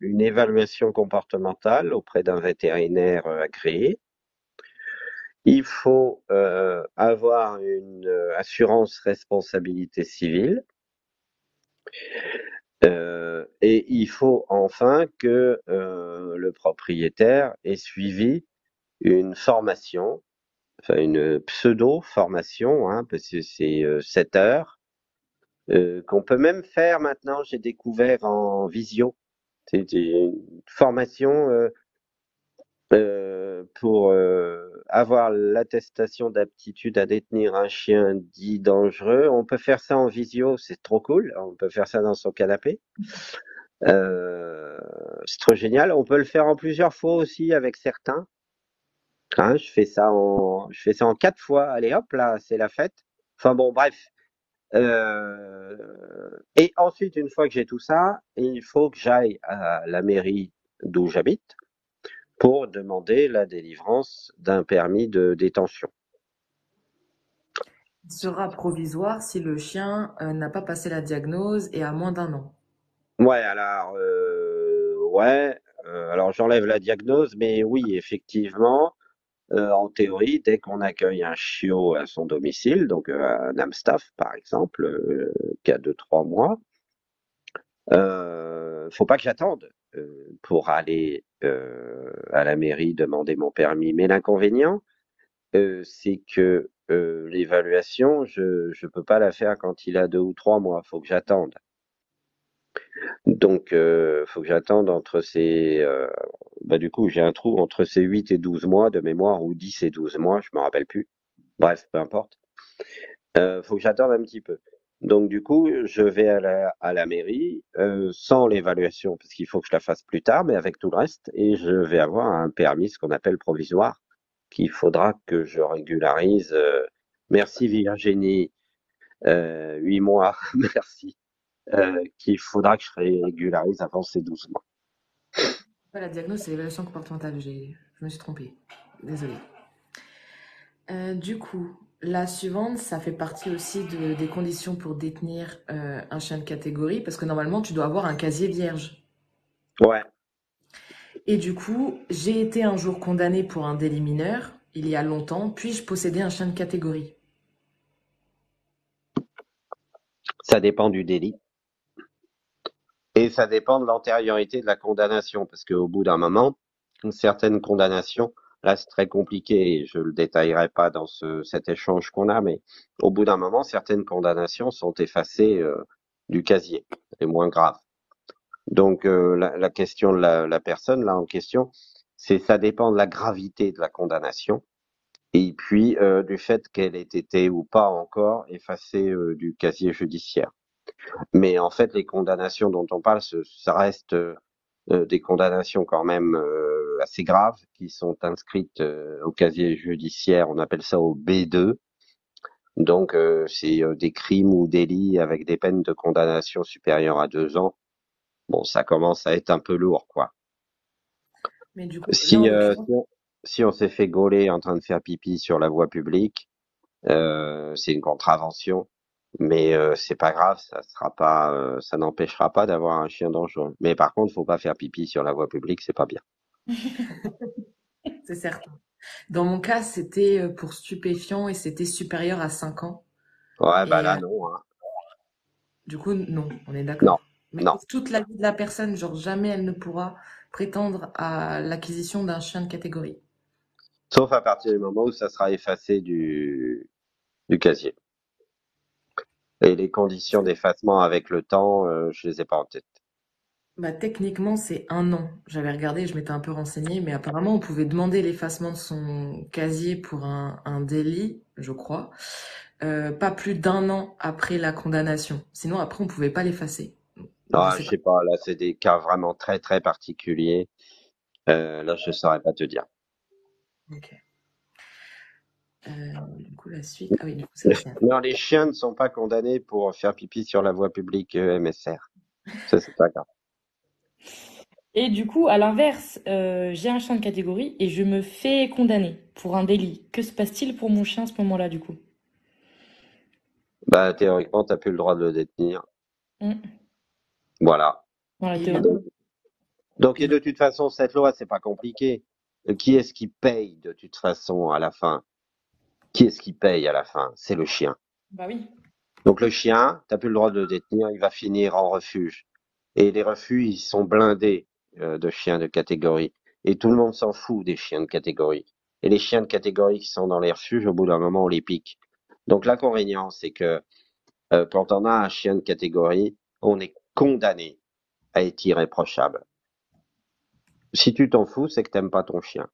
une évaluation comportementale auprès d'un vétérinaire agréé. Il faut avoir une assurance responsabilité civile. Euh, et il faut enfin que euh, le propriétaire ait suivi une formation, enfin une pseudo-formation, hein, parce que c'est euh, 7 heures, euh, qu'on peut même faire maintenant, j'ai découvert en visio. C'est une formation euh, pour euh, avoir l'attestation d'aptitude à détenir un chien dit dangereux. On peut faire ça en visio, c'est trop cool. On peut faire ça dans son canapé. Euh, c'est trop génial. On peut le faire en plusieurs fois aussi avec certains. Hein, je fais ça en, je fais ça en quatre fois. Allez hop, là, c'est la fête. Enfin bon, bref. Euh, et ensuite, une fois que j'ai tout ça, il faut que j'aille à la mairie d'où j'habite pour demander la délivrance d'un permis de détention. Il sera provisoire si le chien euh, n'a pas passé la diagnose et a moins d'un an. Ouais, alors, euh, ouais, euh, alors j'enlève la diagnose, mais oui, effectivement, en théorie, dès qu'on accueille un chiot à son domicile, donc un Amstaff par exemple, qui a deux trois mois, faut pas que j'attende pour aller à la mairie demander mon permis. Mais l'inconvénient, c'est que l'évaluation, je je peux pas la faire quand il a deux ou trois mois, faut que j'attende. Donc, euh, faut que j'attende entre ces, euh, bah, du coup, j'ai un trou entre ces 8 et 12 mois de mémoire ou 10 et 12 mois, je me rappelle plus. Bref, peu importe. Euh, faut que j'attende un petit peu. Donc, du coup, je vais à la, mairie, euh, sans l'évaluation, parce qu'il faut que je la fasse plus tard, mais avec tout le reste, et je vais avoir un permis, ce qu'on appelle provisoire, qu'il faudra que je régularise. Euh, merci Virginie. Euh, 8 mois, merci. Euh, qu'il faudra que je régularise avant ces 12 mois. La diagnose, c'est l'évaluation comportementale. Je me suis trompée. Désolée. Du coup, la suivante, ça fait partie aussi de, des conditions pour détenir euh, un chien de catégorie, parce que normalement, tu dois avoir un casier vierge. Ouais. Et du coup, j'ai été un jour condamnée pour un délit mineur, il y a longtemps, puis-je posséder un chien de catégorie? Ça dépend du délit. Et ça dépend de l'antériorité de la condamnation, parce qu'au bout d'un moment, une certaine condamnation, là c'est très compliqué, je le détaillerai pas dans ce, cet échange qu'on a, mais au bout d'un moment, certaines condamnations sont effacées euh, du casier, c'est moins grave. Donc euh, la, question de la, personne là en question, c'est ça dépend de la gravité de la condamnation et puis euh, du fait qu'elle ait été ou pas encore effacée du casier judiciaire. Mais en fait, les condamnations dont on parle, ça reste des condamnations quand même euh, assez graves qui sont inscrites euh, au casier judiciaire. On appelle ça au B2. Donc, euh, c'est des crimes ou délits avec des peines de condamnation supérieures à deux ans. Bon, ça commence à être un peu lourd, quoi. Mais du coup, si, là, si on, si on s'est fait gauler en train de faire pipi sur la voie publique, c'est une contravention mais euh, c'est pas grave, ça sera pas, euh, ça n'empêchera pas d'avoir un chien dangereux. Mais par contre, faut pas faire pipi sur la voie publique, c'est pas bien. c'est certain. Dans mon cas, c'était euh, pour stupéfiant et c'était supérieur à 5 ans. Ouais, Et bah là non. Hein. du coup, non, on est Non, d'accord. Mais non. toute la vie de la personne, genre jamais elle ne pourra prétendre à l'acquisition d'un chien de catégorie. Sauf à partir du moment où ça sera effacé du du casier. Et les conditions d'effacement avec le temps, euh, je les ai pas en tête. Bah, techniquement, c'est un an. J'avais regardé, je m'étais un peu renseignée, mais apparemment, on pouvait demander l'effacement de son casier pour un, un délit, je crois, euh, pas plus d'un an après la condamnation. Sinon, après, on pouvait pas l'effacer. Donc, je Ah, sais pas. là c'est des cas vraiment très très particuliers. Euh, là, je saurais pas te dire. Ok. Euh, du coup, la suite. Ah oui, du coup, ça, c'est. Non, les chiens ne sont pas condamnés pour faire pipi sur la voie publique euh, MSR. Ça, c'est pas grave. Et du coup, à l'inverse, euh, j'ai un chien de catégorie et je me fais condamner pour un délit. Que se passe-t-il pour mon chien à ce moment-là, du coup? Bah, théoriquement, t'as plus le droit de le détenir. Mm. Voilà. Dans la Et théorie. le- Donc, et de toute façon, cette loi, c'est pas compliqué. Qui est-ce qui paye de toute façon à la fin? Qui est-ce qui paye à la fin? C'est le chien. Bah oui. Donc, le chien, t'as plus le droit de le détenir, il va finir en refuge. Et les refuges, ils sont blindés euh, de chiens de catégorie. Et tout le monde s'en fout des chiens de catégorie. Et les chiens de catégorie qui sont dans les refuges, au bout d'un moment, on les pique. Donc, l'inconvénient, c'est que euh, quand on a un chien de catégorie, on est condamné à être irréprochable. Si tu t'en fous, c'est que t'aimes pas ton chien.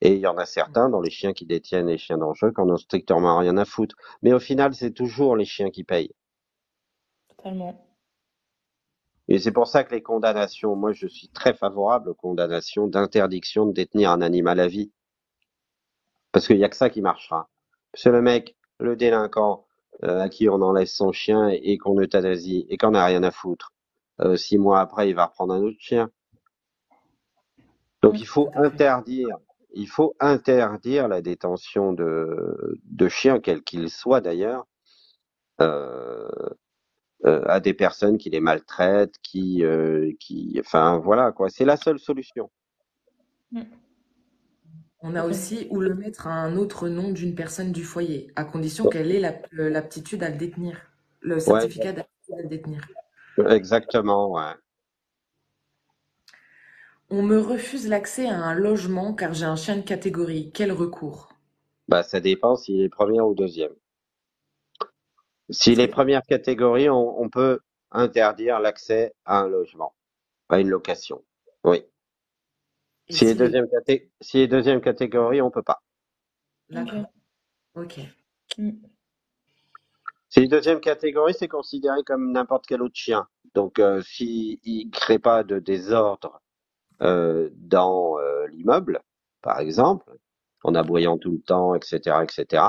Et il y en a certains dans les chiens qui détiennent les chiens dangereux qui en ont strictement rien à foutre. Mais au final, c'est toujours les chiens qui payent. Totalement. Et c'est pour ça que les condamnations, moi je suis très favorable aux condamnations d'interdiction de détenir un animal à vie. Parce qu'il n'y a que ça qui marchera. Parce que le mec, le délinquant, euh, à qui on en laisse son chien et, qu'on euthanasie et qu'on n'a rien à foutre, euh, six mois après, il va reprendre un autre chien. Donc il faut interdire, il faut interdire la détention de, de chiens, quels qu'ils soient d'ailleurs, euh, euh, à des personnes qui les maltraitent, qui, euh, qui, enfin voilà quoi. C'est la seule solution. Mm. On a aussi ou le mettre à un autre nom d'une personne du foyer, à condition qu'elle ait l'aptitude à le détenir, le certificat d'aptitude à le détenir. Exactement, ouais. On me refuse l'accès à un logement car j'ai un chien de catégorie. Quel recours? Bah, ça dépend s'il est premier ou deuxième. Si les premières catégories, on, peut interdire l'accès à un logement, à une location. Oui. Si, les deuxièmes si deuxième catégories, on peut pas. D'accord. Ok. Mm. Si les deuxième catégorie, c'est considéré comme n'importe quel autre chien. Donc, euh, s'il ne crée pas de désordre dans euh, l'immeuble, par exemple, en aboyant tout le temps, etc., etc.,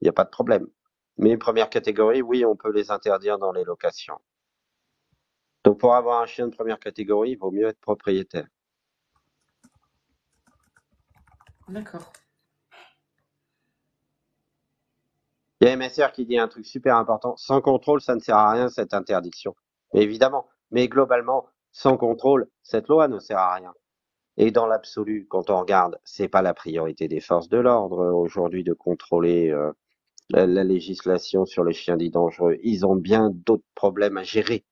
il n'y a pas de problème. Mais première catégorie, oui, on peut les interdire dans les locations. Donc pour avoir un chien de première catégorie, il vaut mieux être propriétaire. D'accord. Il y a MSR qui dit un truc super important. Sans contrôle, ça ne sert à rien cette interdiction. Mais évidemment, mais globalement, sans contrôle, cette loi ne sert à rien. Et dans l'absolu, quand on regarde, c'est pas la priorité des forces de l'ordre euh, aujourd'hui de contrôler euh, la, législation sur les chiens dits dangereux. Ils ont bien d'autres problèmes à gérer.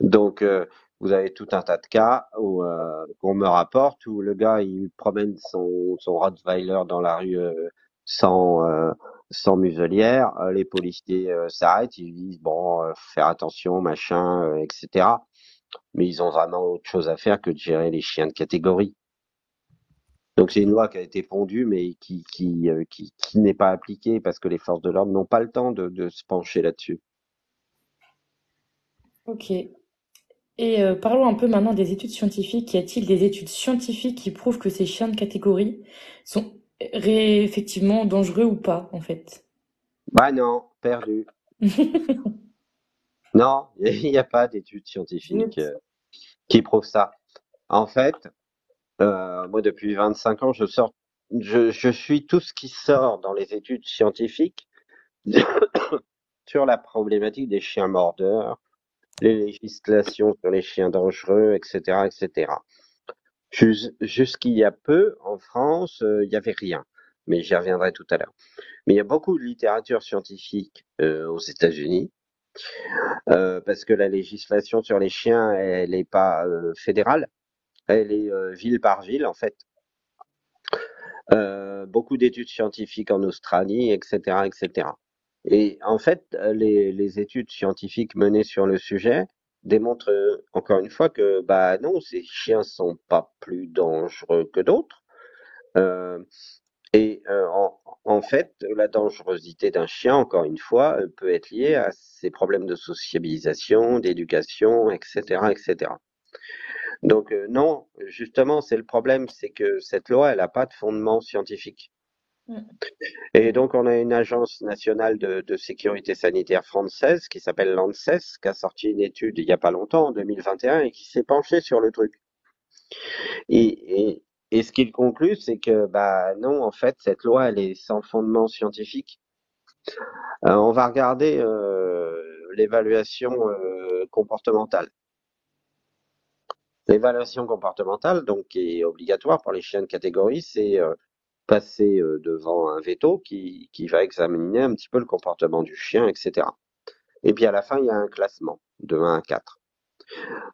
Donc, euh, vous avez tout un tas de cas où euh, qu'on me rapporte où le gars il promène son, Rottweiler dans la rue sans sans muselière, les policiers s'arrêtent, ils disent bon faire attention machin, etc. Mais ils ont vraiment autre chose à faire que de gérer les chiens de catégorie. Donc c'est une loi qui a été pondue, mais qui, qui, euh, qui, n'est pas appliquée parce que les forces de l'ordre n'ont pas le temps de, se pencher là-dessus. Ok. Et euh, parlons un peu maintenant des études scientifiques. Y a-t-il des études scientifiques qui prouvent que ces chiens de catégorie sont effectivement dangereux ou pas, en fait? Bah non, perdu. non, il n'y a pas d'études scientifiques euh, qui prouvent ça. En fait, euh, moi, depuis 25 ans, je sors, je, je suis tout ce qui sort dans les études scientifiques sur la problématique des chiens mordeurs, les législations sur les chiens dangereux, etc., etc. Jusqu'il y a peu, en France, euh, il n'y avait rien. Mais j'y reviendrai tout à l'heure. Mais il y a beaucoup de littérature scientifique euh, aux États-Unis, euh, parce que la législation sur les chiens, elle n'est pas euh, fédérale elle est euh, ville par ville en fait. Beaucoup d'études scientifiques en Australie, etc., etc. Et en fait, les, études scientifiques menées sur le sujet démontrent encore une fois que bah non, ces chiens sont pas plus dangereux que d'autres. Euh, et en, en, fait, la dangerosité d'un chien, encore une fois, peut être liée à ses problèmes de sociabilisation, d'éducation, etc., etc. Donc euh, non, justement, c'est le problème, c'est que cette loi, elle n'a pas de fondement scientifique. Mm. Et donc on a une agence nationale de, sécurité sanitaire française qui s'appelle l'ANSES, qui a sorti une étude il n'y a pas longtemps, en 2021, et qui s'est penchée sur le truc. Et, et, ce qu'il conclut, c'est que bah non, en fait, cette loi, elle est sans fondement scientifique. Euh, on va regarder euh, l'évaluation comportementale. L'évaluation comportementale, donc, qui est obligatoire pour les chiens de catégorie, c'est euh, passer euh, devant un veto qui, qui va examiner un petit peu le comportement du chien, etc. Et puis à la fin, il y a un classement de 1 à 4.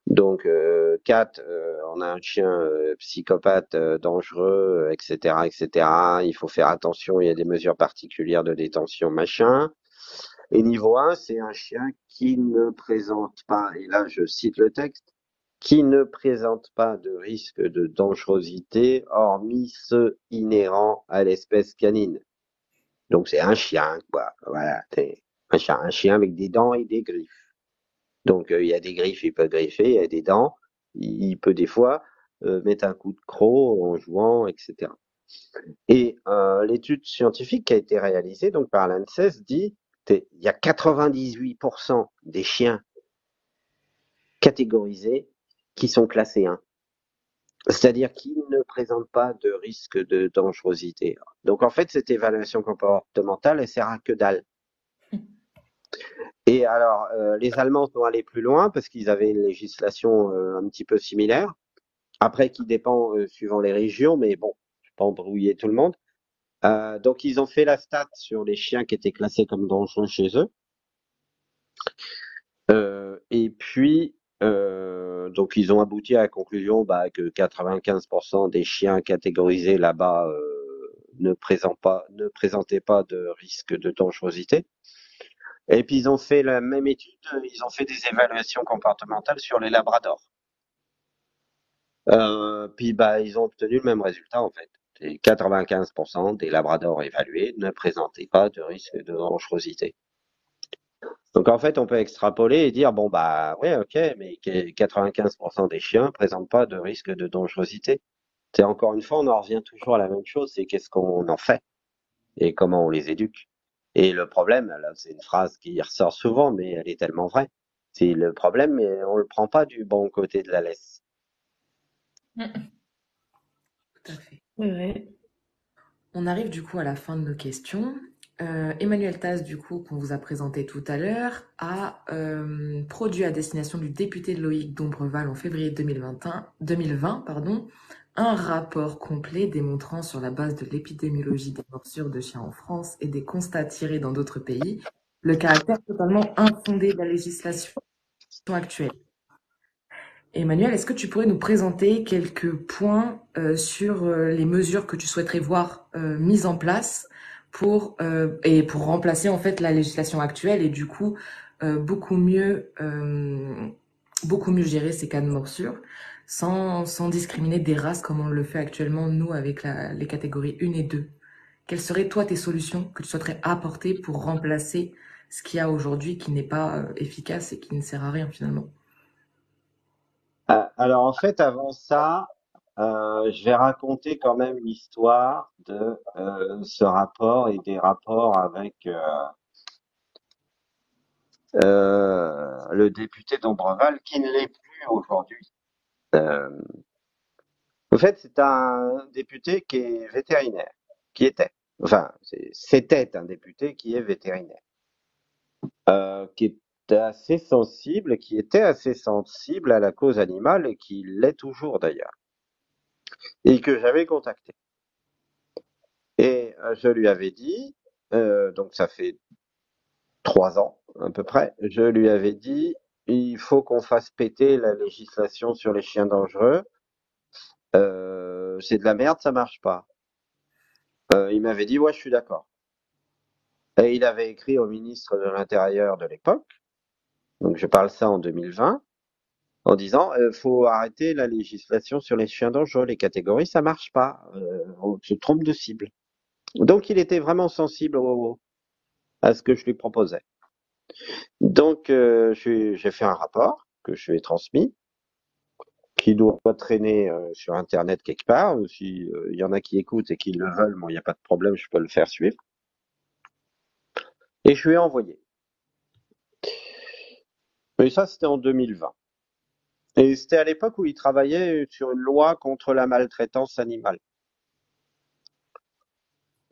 Donc euh, 4, euh, on a un chien psychopathe dangereux, etc., etc. Il faut faire attention, il y a des mesures particulières de détention, machin. Et niveau 1, c'est un chien qui ne présente pas, et là je cite le texte, qui ne présente pas de risque de dangerosité hormis ceux inhérents à l'espèce canine. Donc c'est un chien, quoi. Voilà, un chien, un chien avec des dents et des griffes. Donc il y a des griffes, il peut griffer, il y a des dents, il, peut des fois mettre un coup de croc en jouant, etc. Et l'étude scientifique qui a été réalisée donc par l'ANSES dit il y a 98% des chiens catégorisés qui sont classés 1. C'est-à-dire qu'ils ne présentent pas de risque de dangerosité. Donc en fait, cette évaluation comportementale, elle sert à que dalle. Et alors, euh, les Allemands sont allés plus loin parce qu'ils avaient une législation euh, un petit peu similaire. Après, qui dépend euh, suivant les régions, mais bon, je vais pas embrouiller tout le monde. donc, ils ont fait la stat sur les chiens qui étaient classés comme dangereux chez eux. et puis, donc, ils ont abouti à la conclusion bah, que 95% des chiens catégorisés là-bas ne présentaient pas de risque de dangerosité. Et puis ils ont fait la même étude, ils ont fait des évaluations comportementales sur les labradors. Euh, puis bah ils ont obtenu le même résultat en fait. 95% des labradors évalués ne présentaient pas de risque de dangerosité. Donc en fait, on peut extrapoler et dire bon bah ouais ok, mais 95% des chiens présentent pas de risque de dangerosité. C'est encore une fois, on en revient toujours à la même chose, c'est qu'est-ce qu'on en fait et comment on les éduque. Et le problème, là, c'est une phrase qui ressort souvent, mais elle est tellement vraie. C'est le problème, mais on le prend pas du bon côté de la laisse. Tout à fait. On arrive du coup à la fin de nos questions. Euh, Emmanuel Taz, du coup, qu'on vous a présenté tout à l'heure, a euh, produit à destination du député de Loïc Dombreval en février 2021, 2020 pardon, un rapport complet démontrant sur la base de l'épidémiologie des morsures de chiens en France et des constats tirés dans d'autres pays le caractère totalement infondé de la législation actuelle. Emmanuel, est-ce que tu pourrais nous présenter quelques points euh, sur euh, les mesures que tu souhaiterais voir euh, mises en place pour et pour remplacer en fait la législation actuelle et du coup beaucoup mieux beaucoup mieux gérer ces cas de morsure? Sans, sans discriminer des races comme on le fait actuellement, nous, avec la, les catégories 1 et 2 Quelles seraient, toi, tes solutions que tu souhaiterais apporter pour remplacer ce qu'il y a aujourd'hui qui n'est pas euh, efficace et qui ne sert à rien finalement? Ah, Alors, en fait, avant ça, euh, je vais raconter quand même l'histoire de euh, ce rapport et des rapports avec le député d'Ombreval qui ne l'est plus aujourd'hui. Euh, en fait, c'est un député qui est vétérinaire, qui était, enfin, c'était un député qui est vétérinaire, euh, qui est assez sensible, qui était assez sensible à la cause animale et qui l'est toujours d'ailleurs, et que j'avais contacté. Et euh, je lui avais dit, donc ça fait trois ans à peu près, je lui avais dit, il faut qu'on fasse péter la législation sur les chiens dangereux. Euh, c'est de la merde, ça marche pas. Euh, il m'avait dit ouais, je suis d'accord. Et il avait écrit au ministre de l'Intérieur de l'époque, donc je parle ça en 2020, en disant euh, faut arrêter la législation sur les chiens dangereux, les catégories, ça marche pas, on se trompe de cible. Donc il était vraiment sensible à ce que je lui proposais. Donc, euh, j'ai fait un rapport que je lui ai transmis, qui doit traîner euh, sur Internet quelque part. Euh, il y en a qui écoutent et qui le veulent, moi, il n'y a pas de problème, je peux le faire suivre. Et je lui ai envoyé. Mais ça, c'était en 2020. Et c'était à l'époque où il travaillait sur une loi contre la maltraitance animale.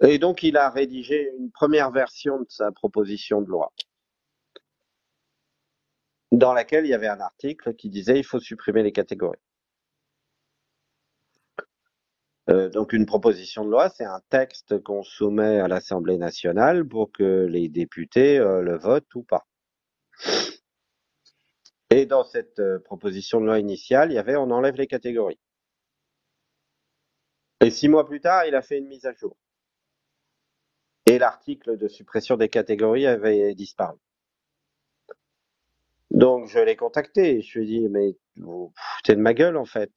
Et donc, il a rédigé une première version de sa proposition de loi dans laquelle il y avait un article qui disait il faut supprimer les catégories. Euh, donc une proposition de loi, c'est un texte qu'on soumet à l'Assemblée nationale pour que les députés euh, le votent ou pas. Et dans cette euh, proposition de loi initiale, il y avait on enlève les catégories. Et six mois plus tard, il a fait une mise à jour. Et l'article de suppression des catégories avait disparu. Donc je l'ai contacté, je lui ai dit mais vous foutez de ma gueule en fait.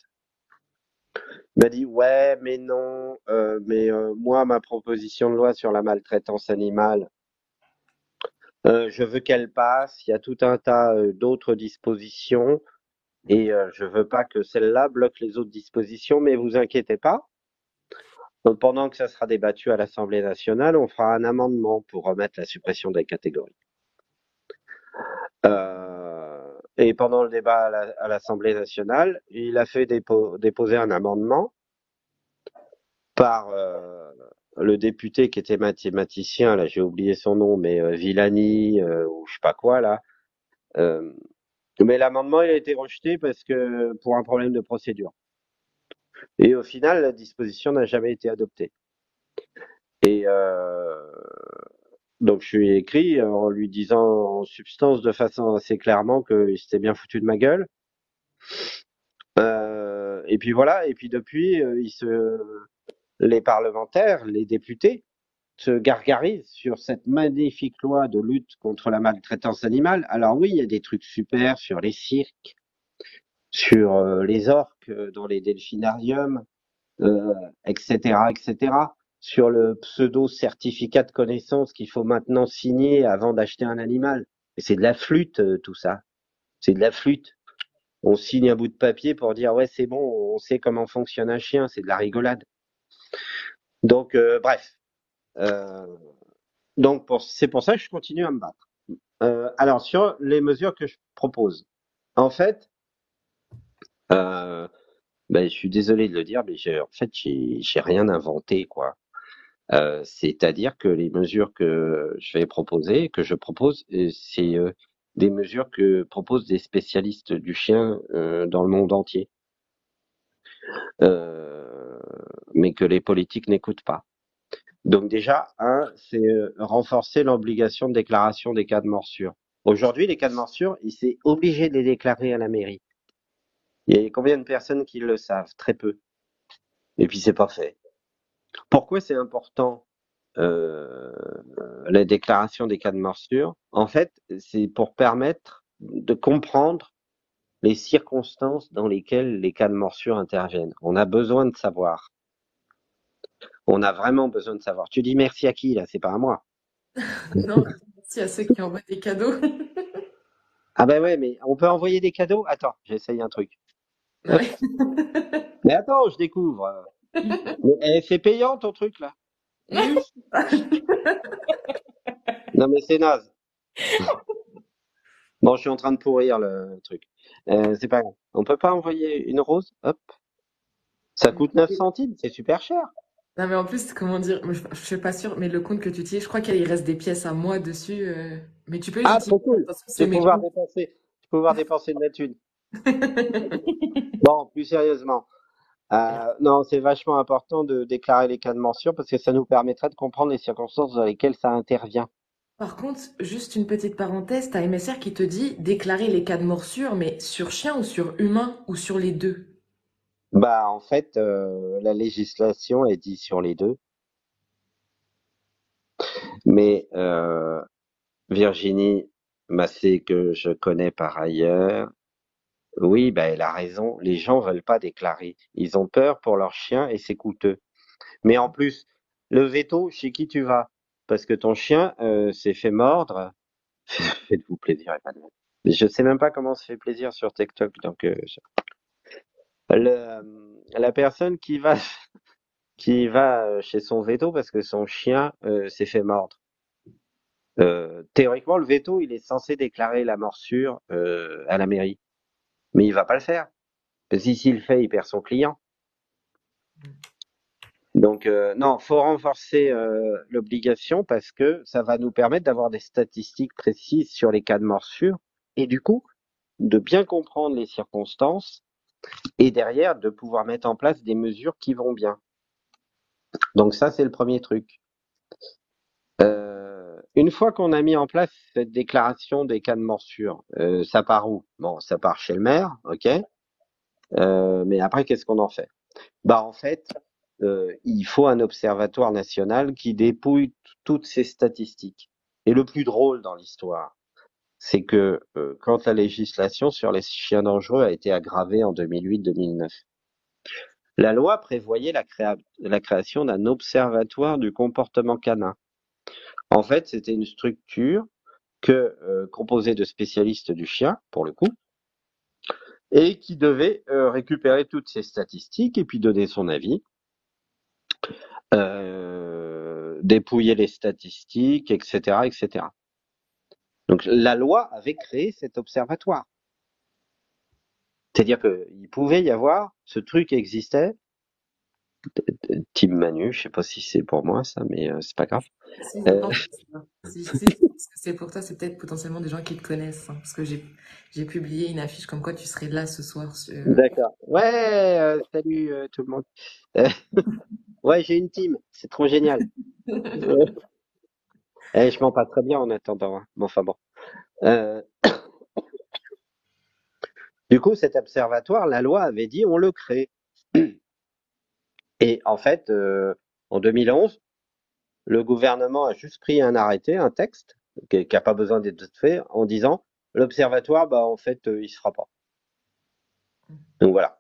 Il m'a dit ouais mais non, euh, mais euh, moi ma proposition de loi sur la maltraitance animale, Euh, je veux qu'elle passe. Il y a tout un tas d'autres dispositions et je veux pas que celle-là bloque les autres dispositions. Mais vous inquiétez pas. Pendant que ça sera débattu à l'Assemblée nationale, on fera un amendement pour remettre la suppression des catégories. Euh, et pendant le débat à la- à l'Assemblée nationale, il a fait dépo- déposer un amendement par euh, le député qui était mathématicien, là j'ai oublié son nom, mais euh, Villani euh, ou je sais pas quoi là. Mais l'amendement il a été rejeté parce que pour un problème de procédure. Et au final, la disposition n'a jamais été adoptée. Et donc je lui ai écrit en lui disant en substance de façon assez clairement qu'il s'était bien foutu de ma gueule. Euh, et puis voilà, et puis depuis, euh, les parlementaires, les députés, se gargarisent sur cette magnifique loi de lutte contre la maltraitance animale. Alors oui, il y a des trucs super sur les cirques, sur euh, les orques dans les delphinariums, etc., etc. Sur le pseudo certificat de connaissance qu'il faut maintenant signer avant d'acheter un animal. Et c'est de la flûte, euh, tout ça. C'est de la flûte. On signe un bout de papier pour dire ouais c'est bon, on sait comment fonctionne un chien, c'est de la rigolade. Donc euh, bref. Euh, donc c'est pour ça que je continue à me battre. Euh, alors sur les mesures que je propose, en fait, ben, je suis désolé de le dire, mais en fait j'ai rien inventé quoi. Euh, c'est-à-dire que les mesures que je vais proposer, que je propose, euh, c'est euh, des mesures que proposent des spécialistes du chien euh, dans le monde entier, mais que les politiques n'écoutent pas. Donc déjà, un, c'est renforcer l'obligation de déclaration des cas de morsure. Aujourd'hui, les cas de morsure, il s'est obligé de les déclarer à la mairie. Il y a combien de personnes qui le savent? Très peu. Et puis c'est pas fait. Pourquoi c'est important euh, la déclaration des cas de morsure? En fait, c'est pour permettre de comprendre les circonstances dans lesquelles les cas de morsure interviennent. On a besoin de savoir. On a vraiment besoin de savoir. Tu dis merci à qui là? C'est pas à moi. Non, merci à ceux qui envoient des cadeaux. Ah ben ouais, mais on peut envoyer des cadeaux? Attends, j'essaye un truc. Ouais. Mais attends, je découvre. C'est payant ton truc là. Non mais c'est naze. Bon, je suis en train de pourrir le truc. Euh, c'est pas grave. On peut pas envoyer une rose? Hop. Ça coûte 9 centimes, c'est super cher. Non, mais en plus, comment dire, je, je suis pas sûre, mais le compte que tu utilises, je crois qu'il reste des pièces à moi dessus. euh, mais tu peux les Ah, utiliser. cool. Mes pouvoir dépenser, pouvoir dépenser de la thune. Bon, plus sérieusement. Euh, non, c'est vachement important de déclarer les cas de morsure parce que ça nous permettrait de comprendre les circonstances dans lesquelles ça intervient. Par contre, juste une petite parenthèse, t'as MSR qui te dit déclarer les cas de morsure, mais sur chien ou sur humain ou sur les deux? Bah, en fait, euh, la législation est dit sur les deux. Mais euh, Virginie Massé, que je connais par ailleurs, oui, bah, elle a raison. Les gens veulent pas déclarer. Ils ont peur pour leur chien et c'est coûteux. Mais en plus, le veto, chez qui tu vas? Parce que ton chien euh, s'est fait mordre. Faites-vous plaisir, Emmanuel. Je sais même pas comment on se fait plaisir sur TikTok. Donc, euh, le, la personne qui va qui va euh, chez son veto parce que son chien euh, s'est fait mordre. Euh, théoriquement, le veto, il est censé déclarer la morsure euh, à la mairie, mais il va pas le faire. Que s'il le fait, il perd son client. Donc euh, non, faut renforcer euh, l'obligation parce que ça va nous permettre d'avoir des statistiques précises sur les cas de morsure et du coup de bien comprendre les circonstances et derrière de pouvoir mettre en place des mesures qui vont bien. Donc ça, c'est le premier truc. Euh, une fois qu'on a mis en place cette déclaration des cas de morsure, euh, ça part où? Bon, ça part chez le maire, ok. Euh, mais après, qu'est-ce qu'on en fait? Bah en fait, euh, il faut un observatoire national qui dépouille toutes ces statistiques. Et le plus drôle dans l'histoire, c'est que quand la législation sur les chiens dangereux a été aggravée en 2008-2009, la loi prévoyait la création d'un observatoire du comportement canin. En fait, c'était une structure que euh, composé de spécialistes du chien, pour le coup, et qui devait euh, récupérer toutes ces statistiques et puis donner son avis, euh, dépouiller les statistiques, etc., etc. Donc la loi avait créé cet observatoire. C'est-à-dire qu'il pouvait y avoir, ce truc existait, Team Manu, je sais pas si c'est pour moi ça, mais euh, c'est pas grave. Si, que c'est. Si, si, pour toi, c'est peut-être potentiellement des gens qui te connaissent. hein, parce que j'ai publié une affiche comme quoi tu serais là ce soir. sur- D'accord. Ouais, euh, salut euh, tout le monde. Euh, ouais, j'ai une team, c'est trop génial. Euh, eh, je m'en passe très bien en attendant. hein. Bon, enfin bon. Euh, du coup, cet observatoire, la loi avait dit on le crée. Et en fait, euh, en 2011, le gouvernement a juste pris un arrêté, un texte, qui n'a pas besoin d'être fait, en disant l'observatoire, bah en fait, euh, il se fera pas. Donc voilà.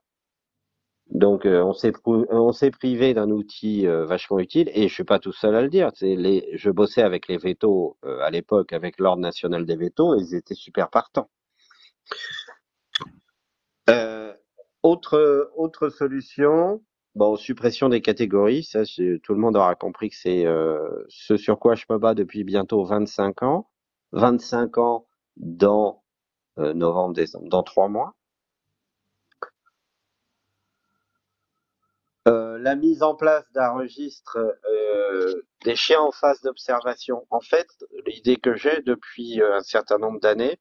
Donc euh, on s'est on s'est privé d'un outil euh, vachement utile et je suis pas tout seul à le dire. Les, je bossais avec les vétos euh, à l'époque avec l'ordre national des vétos et ils étaient super partants. Euh, autre autre solution, bon suppression des catégories. Ça, tout le monde aura compris que c'est euh, ce sur quoi je me bats depuis bientôt 25 ans. 25 ans dans euh, novembre décembre, dans trois mois. Euh, la mise en place d'un registre des chiens en phase d'observation. En fait, l'idée que j'ai depuis un certain nombre d'années,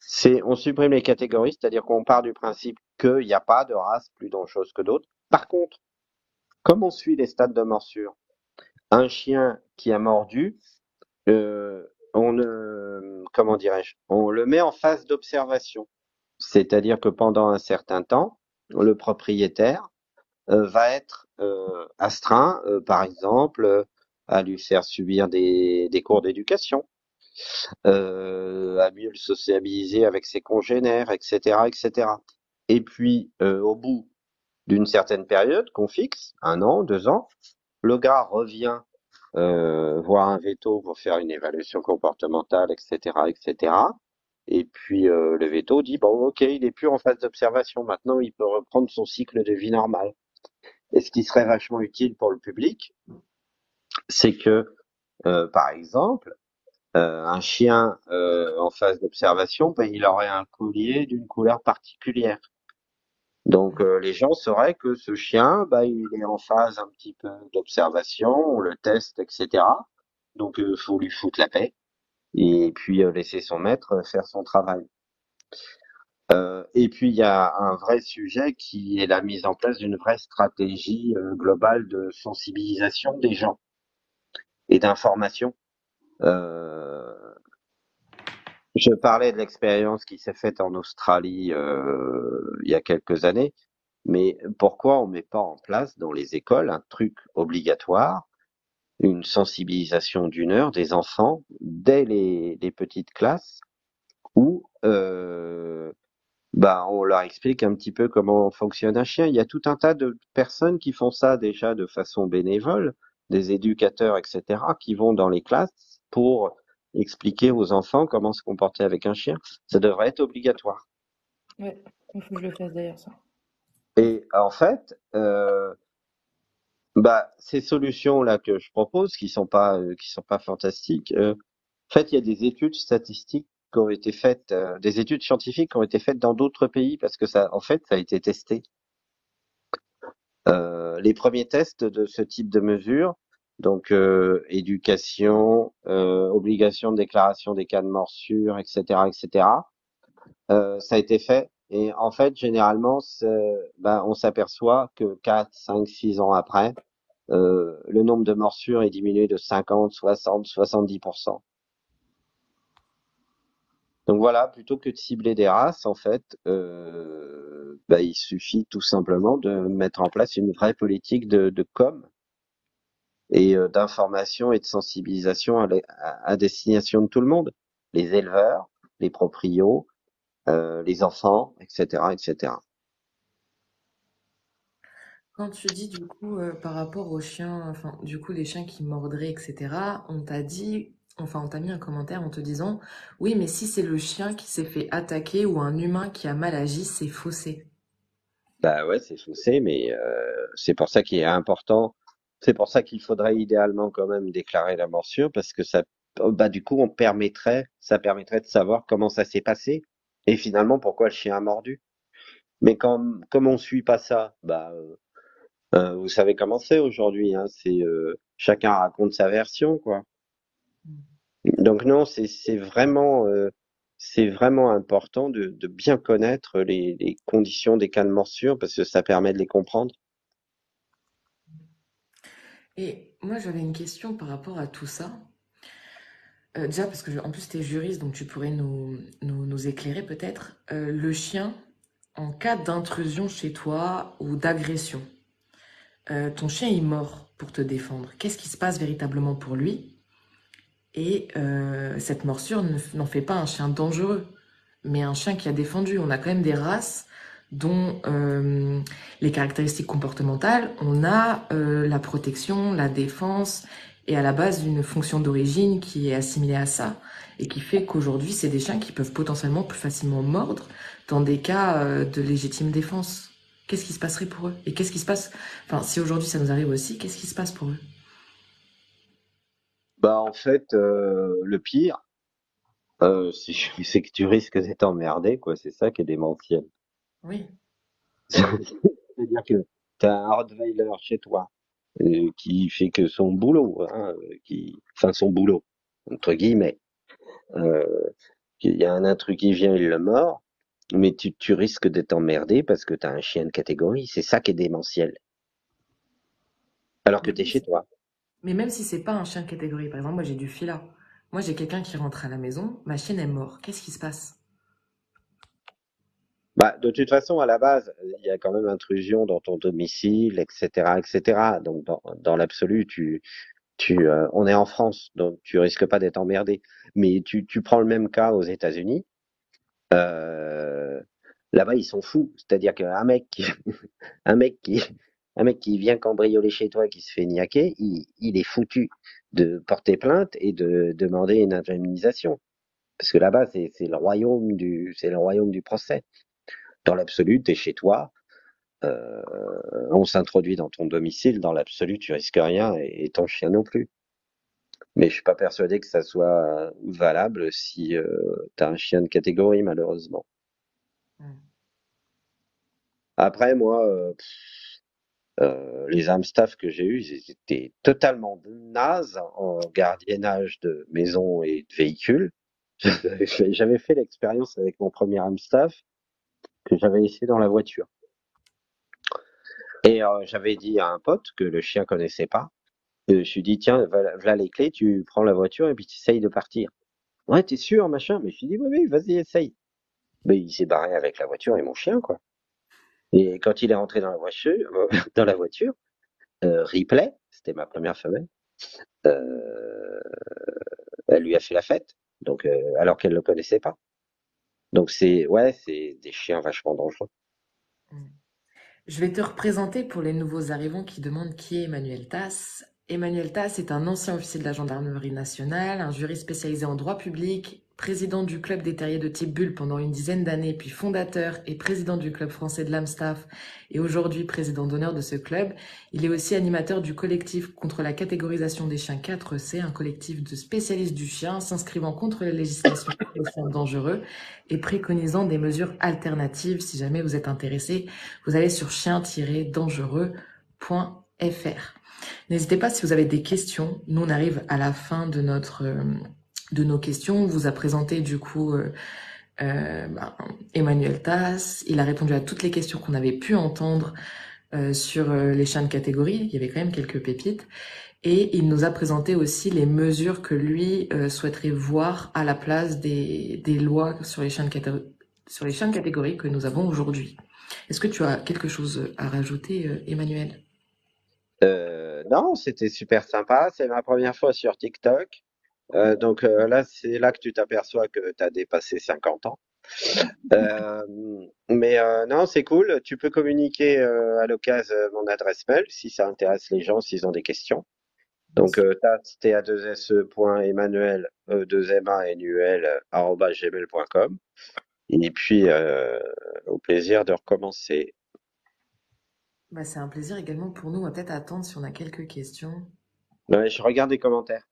c'est on supprime les catégories, c'est-à-dire qu'on part du principe qu'il n'y a pas de race plus dangereuse que d'autres. Par contre, comme on suit les stades de morsure, un chien qui a mordu, euh, on le met en phase d'observation. C'est-à-dire que pendant un certain temps, le propriétaire euh, va être euh, astreint, par exemple, à lui faire subir des, cours d'éducation, à mieux le sociabiliser avec ses congénères, etc., etc. Et puis, au bout d'une certaine période qu'on fixe, un an, deux ans, le gars revient euh, voir un veto pour faire une évaluation comportementale, etc., etc. Et puis euh, le veto dit bon, ok, il est plus en phase d'observation. Maintenant, il peut reprendre son cycle de vie normal. Et ce qui serait vachement utile pour le public, c'est que, euh, par exemple, un chien en phase d'observation, ben, il aurait un collier d'une couleur particulière. Donc euh, les gens sauraient que ce chien, bah, il est en phase un petit peu d'observation, on le teste, etc. Donc il faut lui foutre la paix et puis euh, laisser son maître faire son travail. Euh, et puis il y a un vrai sujet qui est la mise en place d'une vraie stratégie euh, globale de sensibilisation des gens et d'information. Euh, je parlais de l'expérience qui s'est faite en Australie euh, il y a quelques années, mais pourquoi on met pas en place dans les écoles un truc obligatoire, une sensibilisation d'une heure des enfants dès les, les petites classes où euh, bah on leur explique un petit peu comment fonctionne un chien. Il y a tout un tas de personnes qui font ça déjà de façon bénévole, des éducateurs, etc., qui vont dans les classes pour expliquer aux enfants comment se comporter avec un chien. Ça devrait être obligatoire. Ouais, il faut que je le fasse d'ailleurs, ça. Et en fait, euh, bah ces solutions là que je propose, qui sont pas euh, qui sont pas fantastiques, euh, en fait il y a des études statistiques qui ont été faites, des études scientifiques qui ont été faites dans d'autres pays parce que ça, en fait, ça a été testé. Les premiers tests de ce type de mesures, donc euh, éducation, euh, obligation de déclaration des cas de morsure, etc., etc. euh, ça a été fait et en fait généralement ben, on s'aperçoit que 4, 5, 6 ans après, euh, le nombre de morsures est diminué de 50, 60, 70%. Donc voilà, plutôt que de cibler des races, en fait, euh, ben, il suffit tout simplement de mettre en place une vraie politique de, de com et euh, d'information et de sensibilisation à, la- à- à destination de tout le monde, les éleveurs, les proprios, euh, les enfants, etc., etc. Quand tu dis du coup euh, par rapport aux chiens, enfin du coup les chiens qui mordraient, etc., on t'a dit enfin, on t'a mis un commentaire en te disant, oui, mais si c'est le chien qui s'est fait attaquer ou un humain qui a mal agi, c'est faussé. Bah ouais, c'est faussé, mais euh, c'est pour ça qu'il est important. C'est pour ça qu'il faudrait idéalement quand même déclarer la morsure parce que ça, bah du coup, on permettrait, ça permettrait de savoir comment ça s'est passé et finalement pourquoi le chien a mordu. Mais comme comme on suit pas ça, bah euh, euh, vous savez comment c'est aujourd'hui, hein, c'est euh, chacun raconte sa version, quoi. Donc non, c'est c'est vraiment euh, c'est vraiment important de, de bien connaître les, les conditions des cas de morsure parce que ça permet de les comprendre. Et moi, j'avais une question par rapport à tout ça. Euh, déjà, parce que en plus, tu es juriste, donc tu pourrais nous, nous, éclairer peut-être. Euh, le chien, en cas d'intrusion chez toi ou d'agression, euh, ton chien est mort pour te défendre. Qu'est-ce qui se passe véritablement pour lui? Et cette morsure ne- n'en fait pas un chien dangereux, mais un chien qui a défendu. On a quand même des races dont euh, les caractéristiques comportementales, on a euh, la protection, la défense, et à la base une fonction d'origine qui est assimilée à ça, et qui fait qu'aujourd'hui, c'est des chiens qui peuvent potentiellement plus facilement mordre dans des cas euh, de légitime défense. Qu'est-ce qui se passerait pour eux? Et qu'est-ce qui se passe, enfin, si aujourd'hui ça nous arrive aussi, qu'est-ce qui se passe pour eux? Bah en fait, le pire, c'est que tu risques d'être emmerdé, quoi. C'est ça qui est démentiel. Oui. C'est-à-dire que tu as un Rottweiler chez toi euh, qui fait que son boulot, hein, euh, qui, enfin son boulot, entre guillemets. Euh, il y a un intrus qui vient, il le mord, mais tu, tu risques d'être emmerdé parce que tu as un chien de catégorie. C'est ça qui est démentiel. Alors que tu es chez toi. mais même si c'est pas un chien de catégorie, par exemple, moi j'ai du fila. Moi j'ai quelqu'un qui rentre à la maison, ma chienne est morte. Qu'est-ce qui se passe? Bah, de toute façon, à la base, il y a quand même intrusion dans ton domicile, etc., etc. Donc, dans, dans l'absolu, tu, tu, euh, on est en France, donc tu risques pas d'être emmerdé. Mais tu, tu prends le même cas aux États-Unis. Euh, là-bas, ils sont fous. C'est-à-dire qu'un mec qui, un mec qui, un mec qui vient cambrioler chez toi, qui se fait niaquer, il, il est foutu de porter plainte et de demander une indemnisation. Parce que là-bas, c'est, le royaume du, c'est le royaume du procès. Dans l'absolu, t'es chez toi, euh, on s'introduit dans ton domicile, dans l'absolu, tu risques rien et, et ton chien non plus. Mais je suis pas persuadé que ça soit valable si euh, t'as un chien de catégorie, malheureusement. Hmm. Après, moi, euh, euh, les Amstaff que j'ai eus, ils étaient totalement nazes en gardiennage de maison et de véhicules. J'avais fait l'expérience avec mon premier Amstaff que j'avais laissé dans la voiture. Et euh, j'avais dit à un pote que le chien connaissait pas. Je me suis dit, tiens, voilà, les clés, tu prends la voiture et puis tu essayes de partir. Ouais, t'es sûr, machin. Mais je lui ai dit, oui, oui, vas-y, essaye. Mais il s'est barré avec la voiture et mon chien, quoi. Et quand il est rentré dans la voiture, dans la voiture, euh, Ripley, c'était ma première femelle, euh, elle lui a fait la fête. Donc, euh, alors qu'elle le connaissait pas. Donc c'est, ouais, c'est des chiens vachement dangereux. Hmm. Je vais te représenter pour les nouveaux arrivants qui demandent qui est Emmanuel Tass. Emmanuel Tass est un ancien officier de la gendarmerie nationale, un juriste spécialisé en droit public, président du club des terriers de type Bulle pendant une dizaine d'années, puis fondateur et président du club français de l'Amstaff et aujourd'hui président d'honneur de ce club. Il est aussi animateur du collectif contre la catégorisation des chiens 4C, un collectif de spécialistes du chien s'inscrivant contre la législation des dangereux et préconisant des mesures alternatives. Si jamais vous êtes intéressé, vous allez sur chien-dangereux.fr. N'hésitez pas si vous avez des questions. Nous, on arrive à la fin de notre euh, de nos questions. On vous a présenté du coup euh, euh, ben, Emmanuel Tass. Il a répondu à toutes les questions qu'on avait pu entendre euh, sur les chiens de catégorie. Il y avait quand même quelques pépites. Et il nous a présenté aussi les mesures que lui souhaiterait voir à la place des, des lois sur les chiens de sur les chiens de catégorie que nous avons aujourd'hui. Est-ce que tu as quelque chose à rajouter, Emmanuel? Non, c'était super sympa. C'est ma première fois sur TikTok. Euh, donc euh, là, c'est là que tu t'aperçois que tu as dépassé 50 ans. Euh, mais non, c'est cool. Tu peux communiquer à l'occasion mon adresse mail si ça intéresse les gens, s'ils ont des questions. Donc, euh, ta2se.emmanuel, e 2 m a n u l gmail.com. Et puis, euh, au plaisir de recommencer. Bah, c'est un plaisir également pour nous. On va peut-être attendre si on a quelques questions. Ouais, je regarde les commentaires.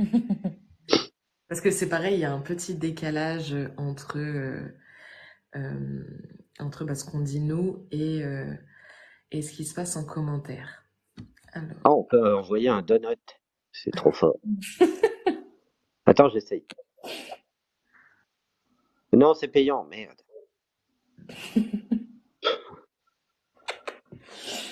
Parce que c'est pareil, il y a un petit décalage entre, euh, euh, entre bah, ce qu'on dit nous et, euh, et ce qui se passe en commentaire. Alors. Ah, on peut envoyer un donut. C'est trop fort. Attends, j'essaye. Non, c'est payant, merde.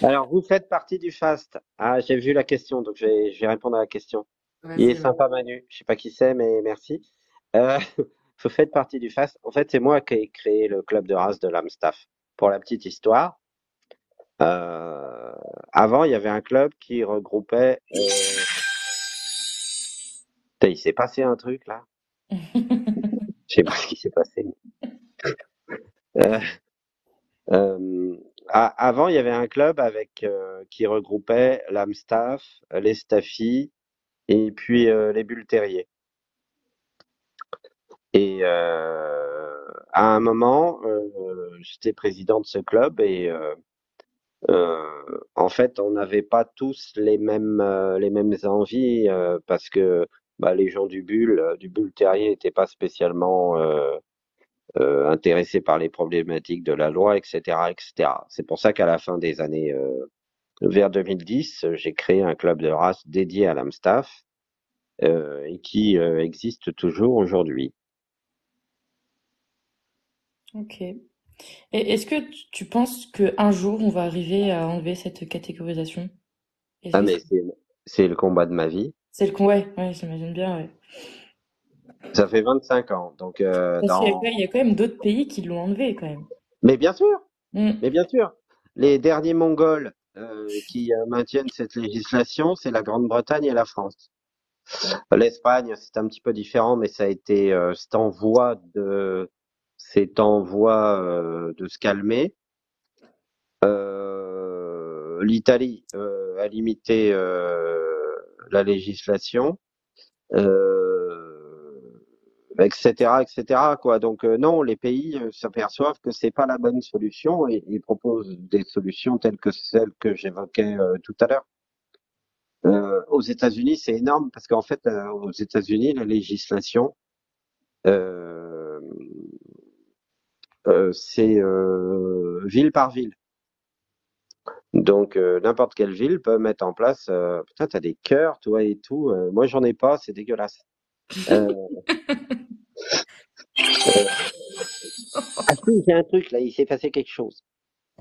Alors, vous faites partie du fast. Ah, j'ai vu la question, donc je vais, je vais répondre à la question. Il est Vas-y, sympa, Manu. Je sais pas qui c'est, mais merci. Euh, vous faites partie du fast. En fait, c'est moi qui ai créé le club de race de l'Amstaff. Pour la petite histoire, euh, avant, il y avait un club qui regroupait. euh, Putain, il s'est passé un truc là. Je sais pas ce qui s'est passé. Euh, euh, a- avant, il y avait un club avec euh, qui regroupait l'Amstaff, les Staffy et puis euh, les Bulles Terriers. Et euh, à un moment, euh, j'étais président de ce club et euh, euh, en fait, on n'avait pas tous les mêmes les mêmes envies parce que bah, les gens du Bulle, du Bulle Terrier n'étaient pas spécialement euh, intéressés par les problématiques de la loi, etc., etc. C'est pour ça qu'à la fin des années euh, vers 2010, euh, j'ai créé un club de race dédié à l'Amstaff euh, et qui euh, existe toujours aujourd'hui. Ok. Et est-ce que tu- penses qu'un jour on va arriver à enlever cette catégorisation? Ah mais c'est le combat de ma vie. c'est le con, ouais, ouais, j'imagine bien, ouais. Ça fait 25 ans, donc euh, Parce dans. il y a quand même d'autres pays qui l'ont enlevé quand même. Mais bien sûr, Mm. mais bien sûr, les derniers Mongols qui euh, maintiennent cette législation, c'est la Grande-Bretagne et la France. L'Espagne, c'est un petit peu différent, mais ça a été, euh, c'est en voie de, c'est en voie euh, de se calmer. Euh, L'Italie euh, a limité euh, la législation, euh, etc., etc. Quoi. Donc euh, non, les pays euh, s'aperçoivent que c'est pas la bonne solution et, et proposent des solutions telles que celles que j'évoquais euh, tout à l'heure. Aux États-Unis, c'est énorme parce qu'en fait, aux États-Unis, la législation, c'est ville par ville. Donc, n'importe quelle ville peut mettre en place. Putain, t'as des cœurs, toi et tout. Moi, j'en ai pas, c'est dégueulasse. Ah si, j'ai un truc là, il s'est passé quelque chose.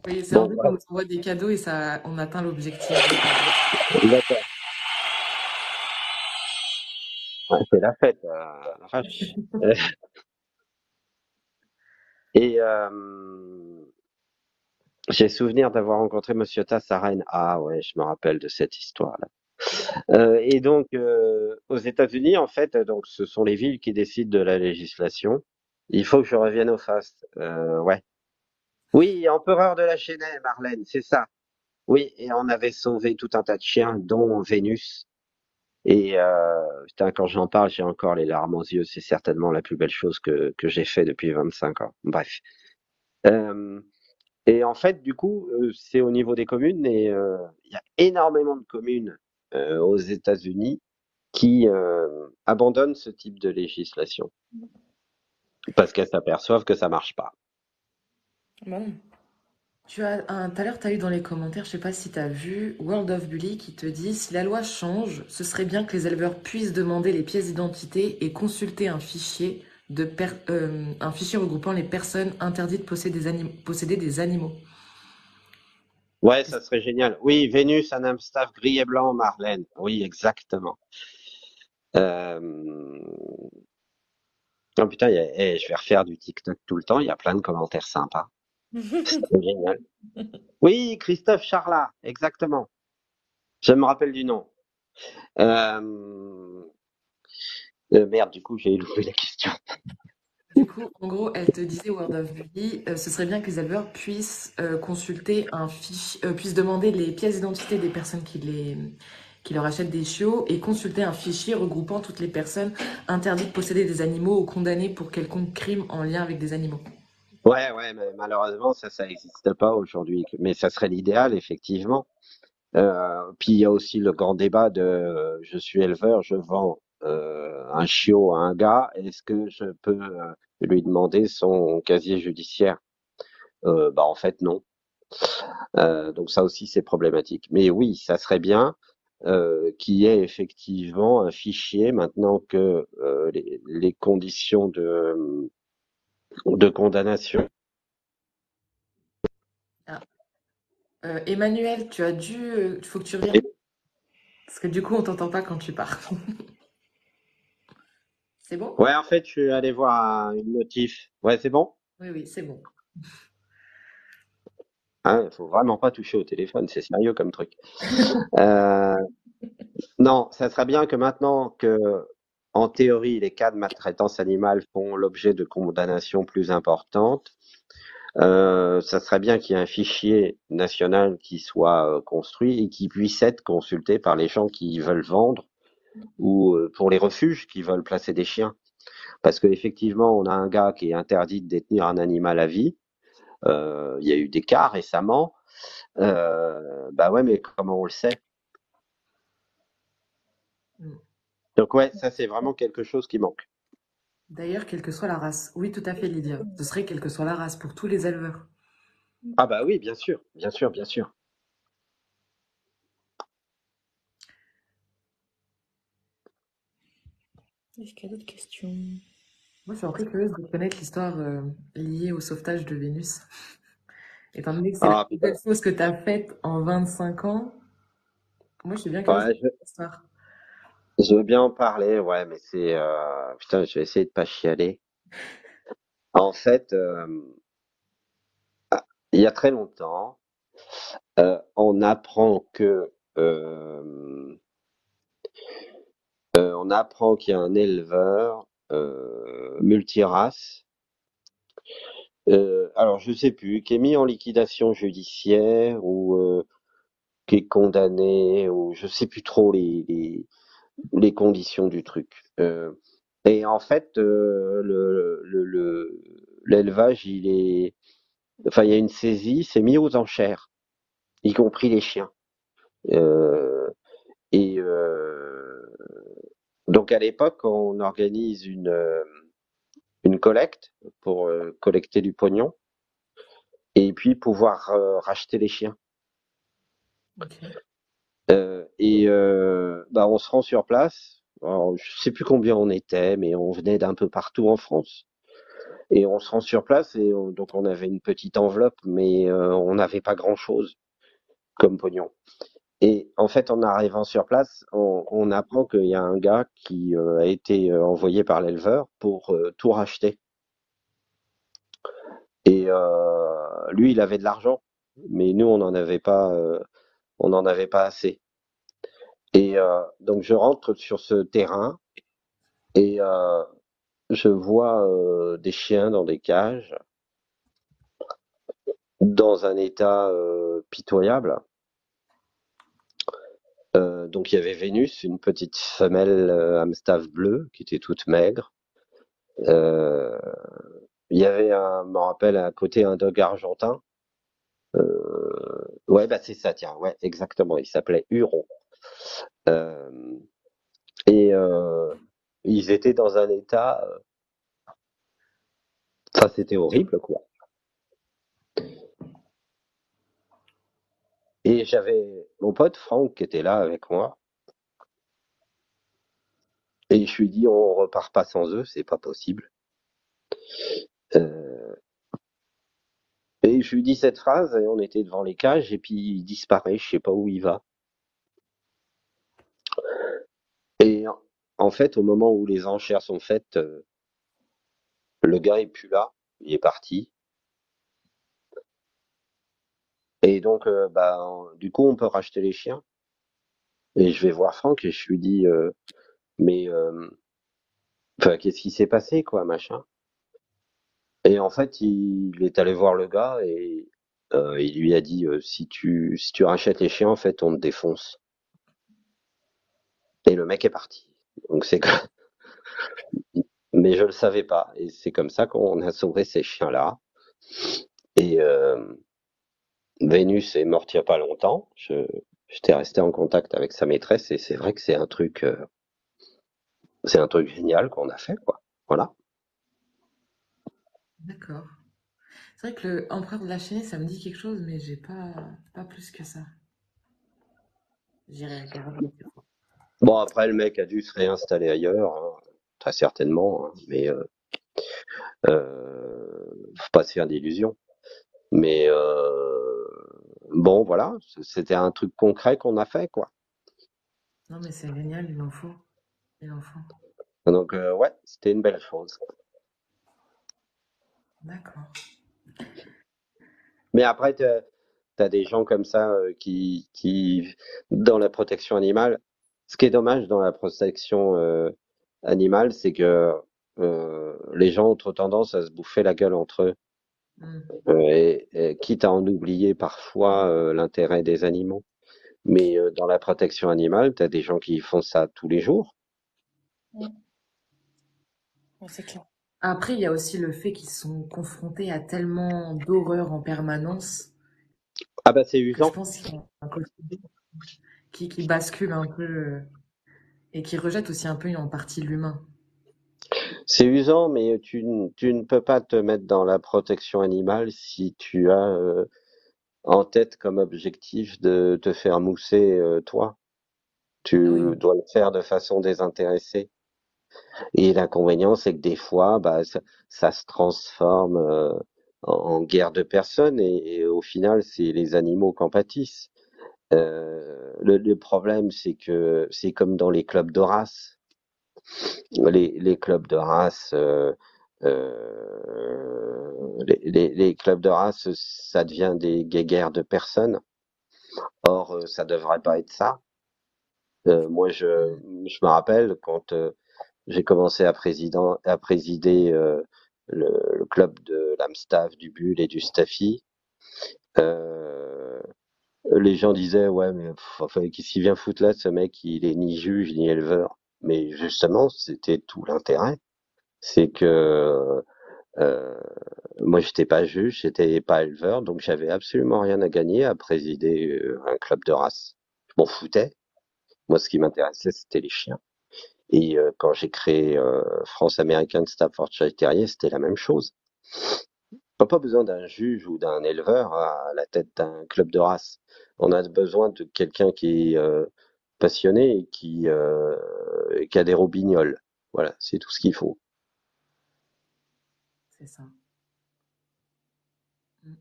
Oui, c'est un peu comme on voit des cadeaux et ça, on atteint l'objectif. D'accord. Ouais, c'est la fête, euh, la vache. Et euh, j'ai souvenir d'avoir rencontré Monsieur Tass à Rennes. Ah ouais, je me rappelle de cette histoire-là. Euh, et donc, aux États-Unis, en fait, donc ce sont les villes qui décident de la législation. Il faut que je revienne au fast. Euh, ouais. Oui, empereur de la Chênaie, Marlène, c'est ça. Oui, et on avait sauvé tout un tas de chiens, dont Vénus. Et euh, putain, quand j'en parle, j'ai encore les larmes aux yeux. C'est certainement la plus belle chose que, que j'ai fait depuis 25 ans. Bref. Euh, et en fait, du coup, c'est au niveau des communes et il y a énormément de communes aux États-Unis qui abandonnent ce type de législation parce qu'elles s'aperçoivent que ça marche pas. Bon. Tu as un, tout à l'heure, tu as eu dans les commentaires, je sais pas si tu as vu, World of Bully qui te dit si la loi change, ce serait bien que les éleveurs puissent demander les pièces d'identité et consulter un fichier de per- euh, un fichier regroupant les personnes interdites de posséder des, anim- posséder des animaux. Ouais, ça serait génial. Oui, Vénus, un Amstaff gris et blanc, Marlène. Oui, exactement. Euh... Oh putain, il y a- eh, je vais refaire du TikTok tout le temps. Il y a plein de commentaires sympas. C'est génial. Oui, Christophe Charlat, exactement. Je me rappelle du nom. Euh... euh, merde, du coup, j'ai loupé la question. Du coup, en gros, elle te disait, World of Bully, euh, ce serait bien que les éleveurs puissent euh, consulter un fichier, puissent demander les pièces d'identité des personnes qui les, qui leur achètent des chiots et consulter un fichier regroupant toutes les personnes interdites de posséder des animaux ou condamnées pour quelconque crime en lien avec des animaux. Ouais, ouais, mais malheureusement, ça, ça n'existe pas aujourd'hui. Mais ça serait l'idéal, effectivement. Euh, puis il y a aussi le grand débat de euh, je suis éleveur, je vends euh, un chiot à un gars, est-ce que je peux lui demander son casier judiciaire? Bah en fait non. Donc ça aussi c'est problématique. Mais oui, ça serait bien euh, qu'il y ait effectivement un fichier maintenant que euh, les, les conditions de, de condamnation. Ah. Euh, Emmanuel, tu as dû, il faut que tu reviennes. Parce que du coup, on t'entend pas quand tu pars. c'est bon? Ouais, en fait, je suis allé voir une notif. Ouais, c'est bon? Oui, oui, c'est bon. Hein, faut vraiment pas toucher au téléphone, c'est sérieux comme truc. Euh, non, ça serait bien que maintenant que, en théorie, les cas de maltraitance animale font l'objet de condamnations plus importantes, euh, ça serait bien qu'il y ait un fichier national qui soit euh, construit et qui puisse être consulté par les gens qui veulent vendre ou pour les refuges qui veulent placer des chiens. Parce qu'effectivement, on a un gars qui est interdit de détenir un animal à vie. Euh, il y a eu des cas récemment. Euh, bah ouais, mais comment on le sait? Mm. Donc ouais, ça c'est vraiment quelque chose qui manque. D'ailleurs, quelle que soit la race. Oui, tout à fait, Lydia. Ce serait quelle que soit la race pour tous les éleveurs. Ah bah oui, bien sûr, bien sûr, bien sûr. Est-ce qu'il y a d'autres questions? Moi, je suis un peu curieuse de connaître l'histoire euh, liée au sauvetage de Vénus. Étant donné que c'est la Ah chose que tu as faite en 25 ans, moi, je suis bien curieuse Ouais, de je, l'histoire. je veux bien en parler, ouais, mais c'est euh, putain, je vais essayer de pas chialer. En fait, euh, ah, il y a très longtemps, on apprend que on apprend qu'il y a un éleveur multirace. Euh, alors je sais plus, qui est mis en liquidation judiciaire ou euh, qui est condamné ou je sais plus trop les conditions du truc. Euh, et en fait, euh, le le le- l'élevage, il est, y a une saisie, c'est mis aux enchères, y compris les chiens. Euh, et euh, donc à l'époque, on organise une euh, une collecte pour euh, collecter du pognon et puis pouvoir euh, racheter les chiens. Euh, et euh, bah on se rend sur place. Alors, je sais plus combien on était, mais on venait d'un peu partout en France. Et on se rend sur place et on- donc on avait une petite enveloppe, mais euh, on n'avait pas grand-chose comme pognon. Et en fait, en arrivant sur place, on, apprend qu'il y a un gars qui euh, a été euh, envoyé par l'éleveur pour euh, tout racheter. Et lui, il avait de l'argent, mais nous, on n'en avait pas, on n'en avait pas assez. Et donc, je rentre sur ce terrain et je vois des chiens dans des cages, dans un état pitoyable. Euh, donc, il y avait Vénus, une petite femelle euh, Amstaff bleue qui était toute maigre. Euh, il y avait, un, je me rappelle, à côté un dog argentin. Euh, ouais, bah c'est ça, tiens, ouais, exactement. Il s'appelait Huron. Et ils étaient dans un état, enfin, c'était horrible, quoi. Et j'avais mon pote Franck qui était là avec moi. Et je lui dis, on repart pas sans eux, c'est pas possible. Euh, et je lui dis cette phrase, et on était devant les cages, et puis il disparaît, je sais pas où il va. Et en, fait, au moment où les enchères sont faites, euh, le gars est plus là, il est parti. Et donc, euh, bah, du coup, on peut racheter les chiens. Et je vais voir Franck et je lui dis, euh, mais, euh, qu'est-ce qui s'est passé, quoi, machin. Et en fait, il, est allé voir le gars et il lui a dit, si tu, si tu rachètes les chiens, en fait, on te défonce. Et le mec est parti. Donc c'est. Mais je le savais pas. Et c'est comme ça qu'on a sauvé ces chiens-là. Et euh, Vénus est morte il y a pas longtemps. Je, j'étais resté en contact avec sa maîtresse et c'est vrai que c'est un truc, euh, c'est un truc génial qu'on a fait, quoi. Voilà. D'accord. C'est vrai que le Empereur de la Chaînée, ça me dit quelque chose, mais j'ai pas, pas plus que ça. J'irai regarder. Bon, après, le mec a dû se réinstaller ailleurs, hein, très certainement, hein, mais euh, euh, faut pas se faire d'illusions. Mais euh, bon, voilà, c'était un truc concret qu'on a fait, quoi. Non, mais c'est génial, il en faut. Il en faut. Donc, euh, ouais, c'était une belle chose. D'accord. Mais après, tu as des gens comme ça euh, qui, qui, dans la protection animale, ce qui est dommage dans la protection euh, animale, c'est que les gens ont trop tendance à se bouffer la gueule entre eux, Mm. euh, et, et quitte à en oublier parfois euh, l'intérêt des animaux. Mais euh, dans la protection animale, tu as des gens qui font ça tous les jours. Ouais, c'est clair. Après, il y a aussi le fait qu'ils sont confrontés à tellement d'horreurs en permanence Ah bah c'est que je usant. pense qu'il y a un côté qui, qui bascule un peu et qui rejette aussi un peu en partie l'humain. C'est usant, mais tu, n- tu ne peux pas te mettre dans la protection animale si tu as euh, en tête comme objectif de te faire mousser euh, toi. Tu Oui. dois le faire de façon désintéressée. Et l'inconvénient, c'est que des fois, bah, ça, ça se transforme euh, en, en guerre de personnes et, et au final, c'est les animaux qui en pâtissent. Euh, le, le problème, c'est que c'est comme dans les clubs de race. Les, clubs de race, euh, euh, les, clubs de race, ça devient des guerres de personnes. Or, euh, ça devrait pas être ça. Moi, je, me rappelle quand j'ai commencé à, présider le, club de l'Amstaff, du Bull et du Staffy. Les gens disaient ouais mais enfin, qu'est-ce vient foutre là ce mec il est ni juge ni éleveur mais justement c'était tout l'intérêt. C'est que euh, moi j'étais pas juge j'étais pas éleveur donc j'avais absolument rien à gagner à présider euh, un club de race. Je m'en foutais. Moi ce qui m'intéressait c'était les chiens. Et euh, quand j'ai créé euh, France American Staffordshire Terrier c'était la même chose. On n'a pas besoin d'un juge ou d'un éleveur à la tête d'un club de race. On a besoin de quelqu'un qui euh, passionné et qui, euh, qui a des robignoles. Voilà, c'est tout ce qu'il faut. C'est ça. Mm.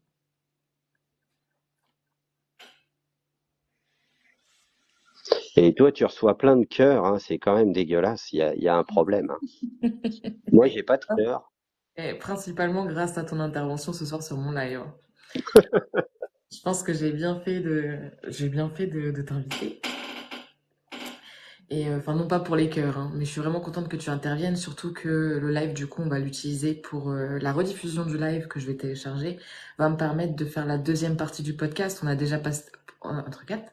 Et toi, tu reçois plein de cœurs, hein, c'est quand même dégueulasse. Il y a, il y a un problème. hein. Moi, j'ai pas de cœur. Et principalement grâce à ton intervention ce soir sur mon live. Je pense que j'ai bien fait de, j'ai bien fait de, de t'inviter. Et euh, enfin, non pas pour les cœurs, hein, mais je suis vraiment contente que tu interviennes, surtout que le live, du coup, on va l'utiliser pour euh, la rediffusion du live que je vais télécharger, va me permettre de faire la deuxième partie du podcast. On a déjà passé, entre quatre,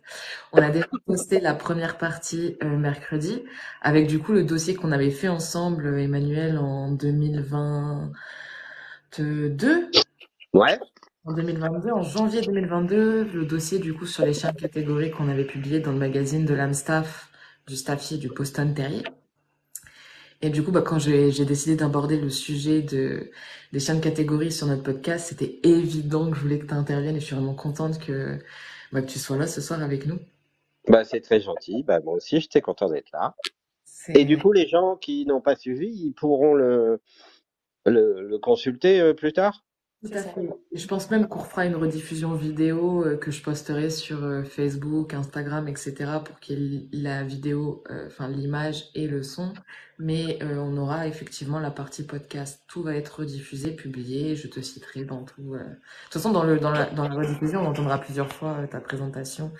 on a déjà posté la première partie euh, mercredi, avec du coup le dossier qu'on avait fait ensemble, euh, Emmanuel, en 2022. Ouais. En 2022, en janvier 2022, le dossier du coup sur les chiens de catégorie qu'on avait publié dans le magazine de l'Amstaff, du Staffier, du Poston Terrier. Et du coup, bah, quand j'ai décidé d'aborder le sujet de, des chiens de catégorie sur notre podcast, c'était évident que je voulais que tu interviennes et je suis vraiment contente que, bah, que tu sois là ce soir avec nous. Bah, c'est très gentil. Bah, moi aussi, j'étais content d'être là. Et du coup, les gens qui n'ont pas suivi, ils pourront le, le, le consulter euh, plus tard? Tout à fait. Je pense même qu'on refera une rediffusion vidéo euh, que je posterai sur euh, Facebook, Instagram, etc. pour qu'il y ait la vidéo, euh, enfin l'image et le son. Mais euh, on aura effectivement la partie podcast. Tout va être rediffusé, publié. Je te citerai dans tout. euh. De toute façon, dans, le, dans, la, dans la rediffusion, on entendra plusieurs fois euh, ta présentation.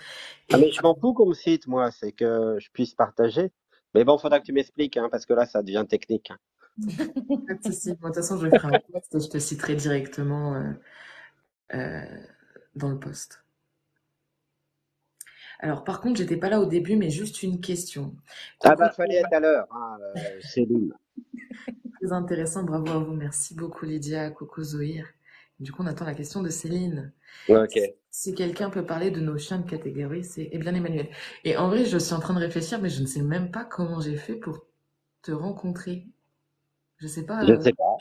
Ah, mais je m'en fous qu'on me cite, moi. C'est que je puisse partager. Mais bon, faudra que tu m'expliques, hein, parce que là, ça devient technique. hein. Pas de souci. Moi, De toute façon, je ferai un post et je te citerai directement euh, euh, dans le post. Alors, par contre, j'étais pas là au début, mais juste une question. Ah bah, fallait être à l'heure, hein, euh, Céline. Très intéressant, bravo à vous. Merci beaucoup, Lydia, Coco Zoïr. Du coup, on attend la question de Céline. Ok. Si quelqu'un peut parler de nos chiens de catégorie, c'est eh bien Emmanuel. Et en vrai, je suis en train de réfléchir, mais je ne sais même pas comment j'ai fait pour te rencontrer. Je sais pas. Je euh, ne sais pas.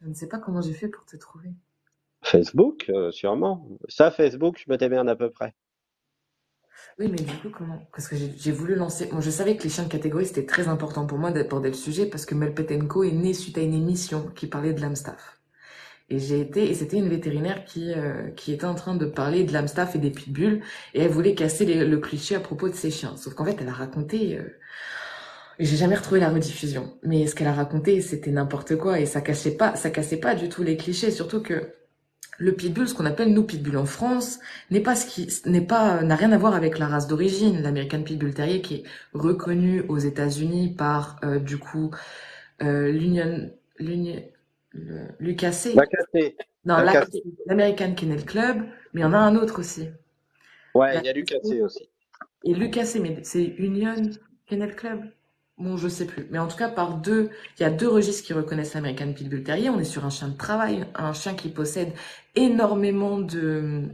je ne sais pas comment j'ai fait pour te trouver. Facebook, euh, sûrement. Ça, Facebook, je me démerde à peu près. Oui, mais du coup, comment? Parce que j'ai voulu lancer. Je savais que les chiens de catégorie, c'était très important pour moi d'aborder le sujet parce que Melpetenko est né suite à une émission qui parlait de l'Amstaff. Et j'ai été, et c'était une vétérinaire qui, euh, qui était en train de parler de l'Amstaff et des pitbulls, et elle voulait casser les- le cliché à propos de ses chiens. Sauf qu'en fait, elle a raconté, euh, j'ai jamais retrouvé la rediffusion. Mais ce qu'elle a raconté, c'était n'importe quoi, et ça cachait pas, ça cassait pas du tout les clichés, surtout que le pitbull, ce qu'on appelle nous pitbull en France, n'est pas ce qui, n'est pas, n'a rien à voir avec la race d'origine, l'American Pitbull Terrier, qui est reconnu aux États-Unis par, euh, du coup, euh, l'Union, l'Union, l'UKC. Non, l'American Kennel Club, mais il y en a un autre aussi. Ouais, il y a cassé aussi. Et l'UKC, mais c'est Union Kennel Club? Bon, je sais plus. Mais en tout cas, par deux, il y a deux registres qui reconnaissent l'American Pitbull Terrier. On est sur un chien de travail, un chien qui possède énormément de,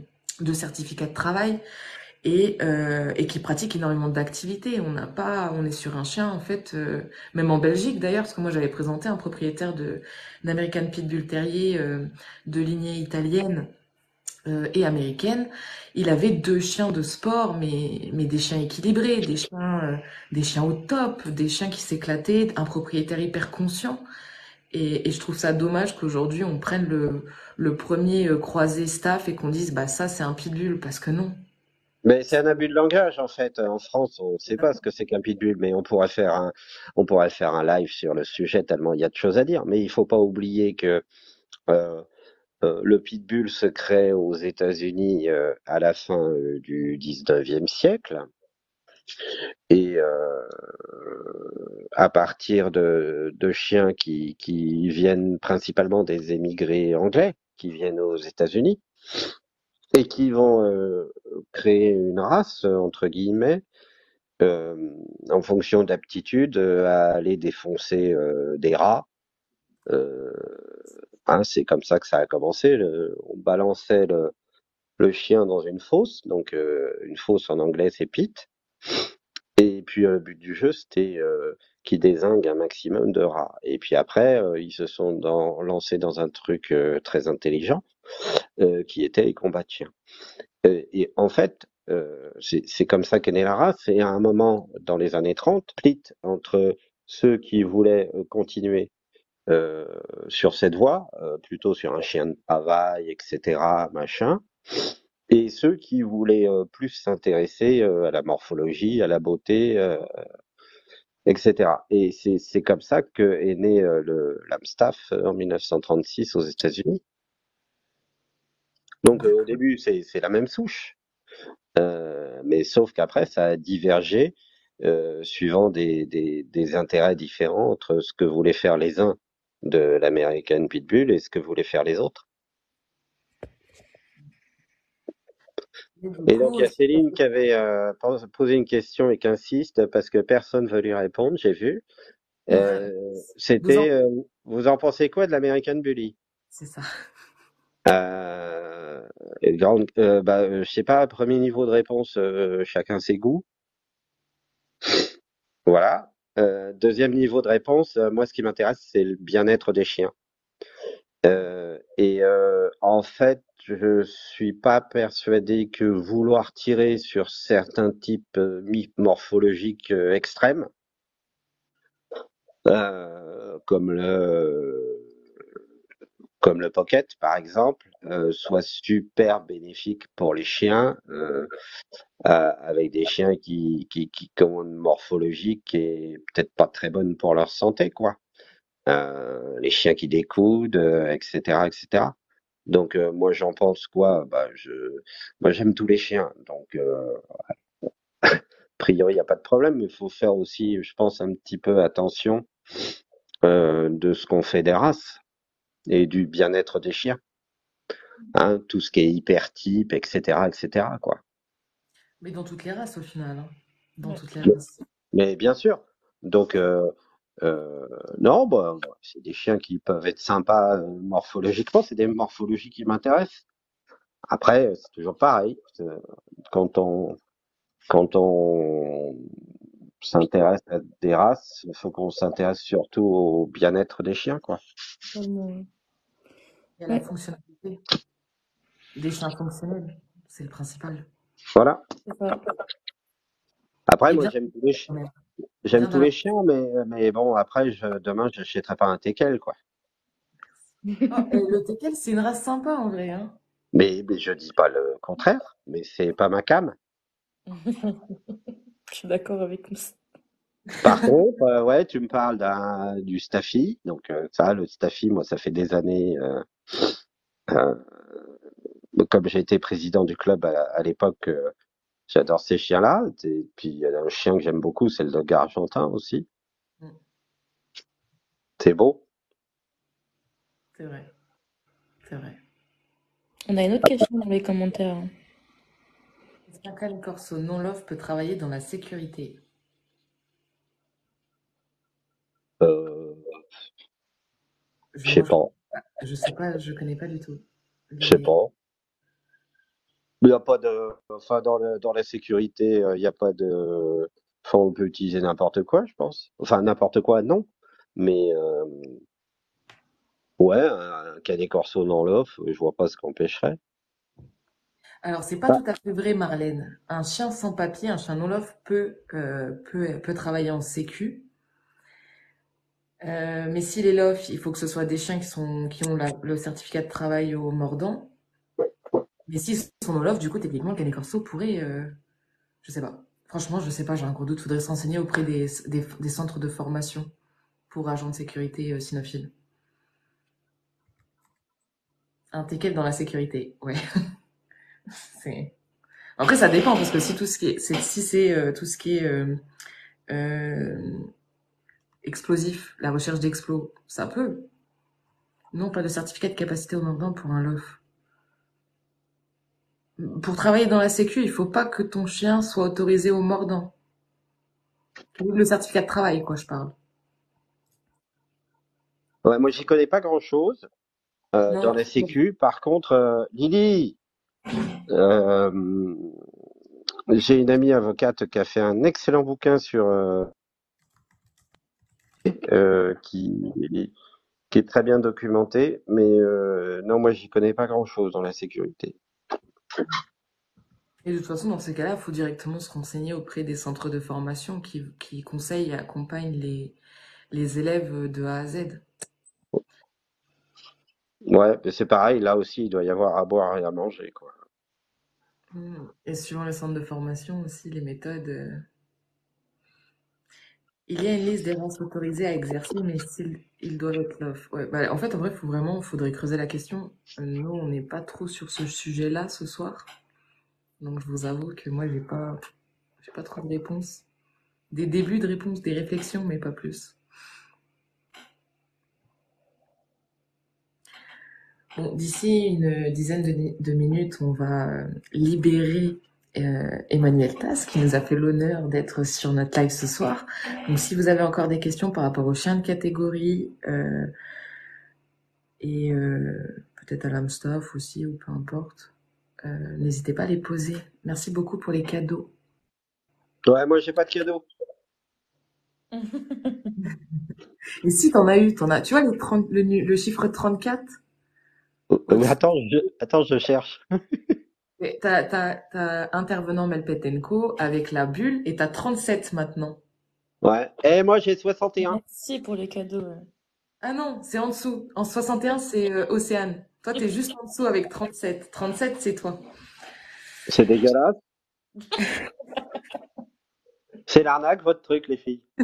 de certificats de travail et, euh, et qui pratique énormément d'activités. On n'a pas, on est sur un chien, en fait, euh, même en Belgique d'ailleurs, parce que moi j'avais présenté un propriétaire de, d'American Pitbull Terrier, euh, de lignée italienne, euh, et américaine, il avait deux chiens de sport, mais, mais des chiens équilibrés, des chiens, euh, des chiens au top, des chiens qui s'éclataient, un propriétaire hyper conscient. Et, je trouve ça dommage qu'aujourd'hui on prenne le, le premier euh, croisé staff et qu'on dise bah ça c'est un pitbull parce que non. Mais c'est un abus de langage en fait. En France, on ne sait pas ce que c'est qu'un pitbull, mais on pourrait faire un, on pourrait faire un live sur le sujet tellement il y a de choses à dire. Mais il faut pas oublier que le pitbull se crée aux États-Unis euh, à la fin euh, du 19e siècle et euh, à partir de, chiens qui, viennent principalement des émigrés anglais qui viennent aux États-Unis et qui vont euh, créer une race entre guillemets euh, en fonction d'aptitude euh, à aller défoncer euh, des rats. Hein, c'est comme ça que ça a commencé. Le- on balançait le, le chien dans une fosse, donc euh, une fosse en anglais c'est pit. Et puis euh, le but du jeu c'était euh, qu'ils désinguent un maximum de rats. Et puis après euh, ils se sont dans- lancés dans un truc euh, très intelligent euh, qui était les combats de chiens. Et en fait, c'est comme ça qu'est née la race. Et à un moment, dans les années 30, split entre ceux qui voulaient continuer sur cette voie, euh, plutôt sur un chien de travail, etc., machin, et ceux qui voulaient euh, plus s'intéresser euh, à la morphologie, à la beauté, euh, etc. Et c'est comme ça que est né euh, le l'Amstaff euh, en 1936 aux États-Unis. Donc euh, au début, c'est c'est la même souche. Euh, mais sauf qu'après, ça a divergé euh, suivant des, des, des intérêts différents entre ce que voulaient faire les uns de l'American Pitbull et ce que voulaient faire les autres. Et donc, il y a Céline qui avait euh, pos- posé une question et qui insiste parce que personne ne veut lui répondre, j'ai vu. Euh, C'était, euh, vous en pensez quoi de l'American Bully? c'est ça. Euh, grande, bah, je sais pas, premier niveau de réponse, chacun ses goûts. Voilà. Euh, deuxième niveau de réponse, euh, moi ce qui m'intéresse, c'est le bien-être des chiens. Euh, et en fait, je suis pas persuadé que vouloir tirer sur certains types morphologiques extrêmes, comme le comme le pocket par exemple, euh, soit super bénéfique pour les chiens, euh, euh, avec des chiens qui, qui, qui ont une morphologie qui est peut-être pas très bonne pour leur santé, quoi. Euh, les chiens qui découdent, euh, etc., etc. Donc euh, moi j'en pense quoi? Bah je, moi j'aime tous les chiens, donc a priori il y a pas de problème, mais il faut faire aussi, je pense, un petit peu attention de ce qu'on fait des races et du bien-être des chiens. hein, tout ce qui est hypertype, etc., etc., quoi. Mais dans toutes les races, au final. hein. Dans Ouais. toutes les races. Mais bien sûr. Donc, euh, euh, non, bah, c'est des chiens qui peuvent être sympas euh, morphologiquement, c'est des morphologies qui m'intéressent. Après, c'est toujours pareil. euh, Quand on, quand on s'intéresse à des races, il faut qu'on s'intéresse surtout au bien-être des chiens, quoi. Ouais. Il y a la Ouais. fonctionnalité. Des chiens fonctionnels, c'est le principal. Voilà. Après, Et moi, j'aime tous les chiens. J'aime tous les chiens, mais, mais bon, après, je, demain, je n'achèterai pas un teckel, quoi. Oh, et le teckel, c'est une race sympa en vrai. Hein. Mais, mais je dis pas le contraire, mais c'est pas ma cam. Je suis d'accord avec nous. Par contre, euh, ouais, tu me parles d'un du Staffy. Donc euh, ça, le Staffy, moi, ça fait des années. euh, euh, comme j'ai été président du club à, à l'époque, euh, j'adore ces chiens-là. Et puis il y a un chien que j'aime beaucoup, c'est le dog argentin aussi. Mm, C'est beau. C'est vrai. C'est vrai. On a une autre question dans les commentaires. Cane corso non love peut travailler dans la sécurité? Euh, Je, sais pas, je, sais pas, je connais pas du tout. je sais pas. Il n'y a pas de, enfin dans le, dans la sécurité, euh, il n'y a pas de, enfin on peut utiliser n'importe quoi, je pense. Enfin n'importe quoi, non. Mais euh, ouais, un cadet corso dans l'off, je vois pas ce qu'empêcherait. Alors, c'est pas Ah, tout à fait vrai, Marlène. Un chien sans papier, un chien non love peut, euh, peut, peut travailler en sécu. Euh, mais s'il est love, il faut que ce soit des chiens qui sont, qui ont la- le certificat de travail au mordant. Mais s'ils sont non love, du coup, techniquement, le corso pourrait, euh, je sais pas. Franchement, je sais pas, j'ai un gros doute. Faudrait s'enseigner auprès des, des, des centres de formation pour agents de sécurité euh, cynophiles. Un teckel dans la sécurité, ouais. C'est... Après, ça dépend, parce que si tout ce qui est, c'est, si c'est euh, tout ce qui est euh, euh, explosif, la recherche d'explos, ça peut. Non, pas de certificat de capacité au mordant pour un LOF. Pour travailler dans la sécu, il faut pas que ton chien soit autorisé au mordant. Le certificat de travail, quoi, je parle. ouais, moi j'y connais pas grand-chose euh, dans la sécu. Par contre, euh, Lily, euh, j'ai une amie avocate qui a fait un excellent bouquin sur euh, euh, qui est très bien documenté, mais non, moi j'y connais pas grand-chose dans la sécurité. Et de toute façon, dans ces cas-là, il faut directement se renseigner auprès des centres de formation qui, conseillent et accompagnent les élèves de A à Z. Ouais, c'est pareil, là aussi il doit y avoir à boire et à manger, quoi. Mm. Et suivant les centres de formation aussi, les méthodes. euh, Il y a une liste des autorisées à exercer, mais s'ils ils doivent être bah, en fait, en vrai, faut vraiment, faudrait creuser la question. Nous, on n'est pas trop sur ce sujet-là ce soir. Donc, je vous avoue que moi, j'ai pas, pas trop de réponses. Des débuts de réponses, des réflexions, mais pas plus. Bon, d'ici une dizaine de, de minutes, on va euh, libérer euh, Emmanuel Tass, qui nous a fait l'honneur d'être sur notre live ce soir. Donc, si vous avez encore des questions par rapport aux chiens de catégorie euh, et euh, peut-être à l'Amstaff aussi, ou peu importe, euh, n'hésitez pas à les poser. Merci beaucoup pour les cadeaux. Ouais, moi j'ai pas de cadeau. Et si t'en as eu, t'en as, tu vois les 30, le, le chiffre 34? Euh, Attends, je, attends, je cherche. T'as, t'as, t'as intervenant Melpetenko avec la bulle et t'as 37 maintenant. Ouais. Et moi j'ai 61. Merci pour les cadeaux. Ah non, c'est en dessous. En 61, c'est euh, Océane. Toi, t'es juste en dessous avec 37. 37, c'est toi. C'est dégueulasse. C'est l'arnaque, votre truc, les filles.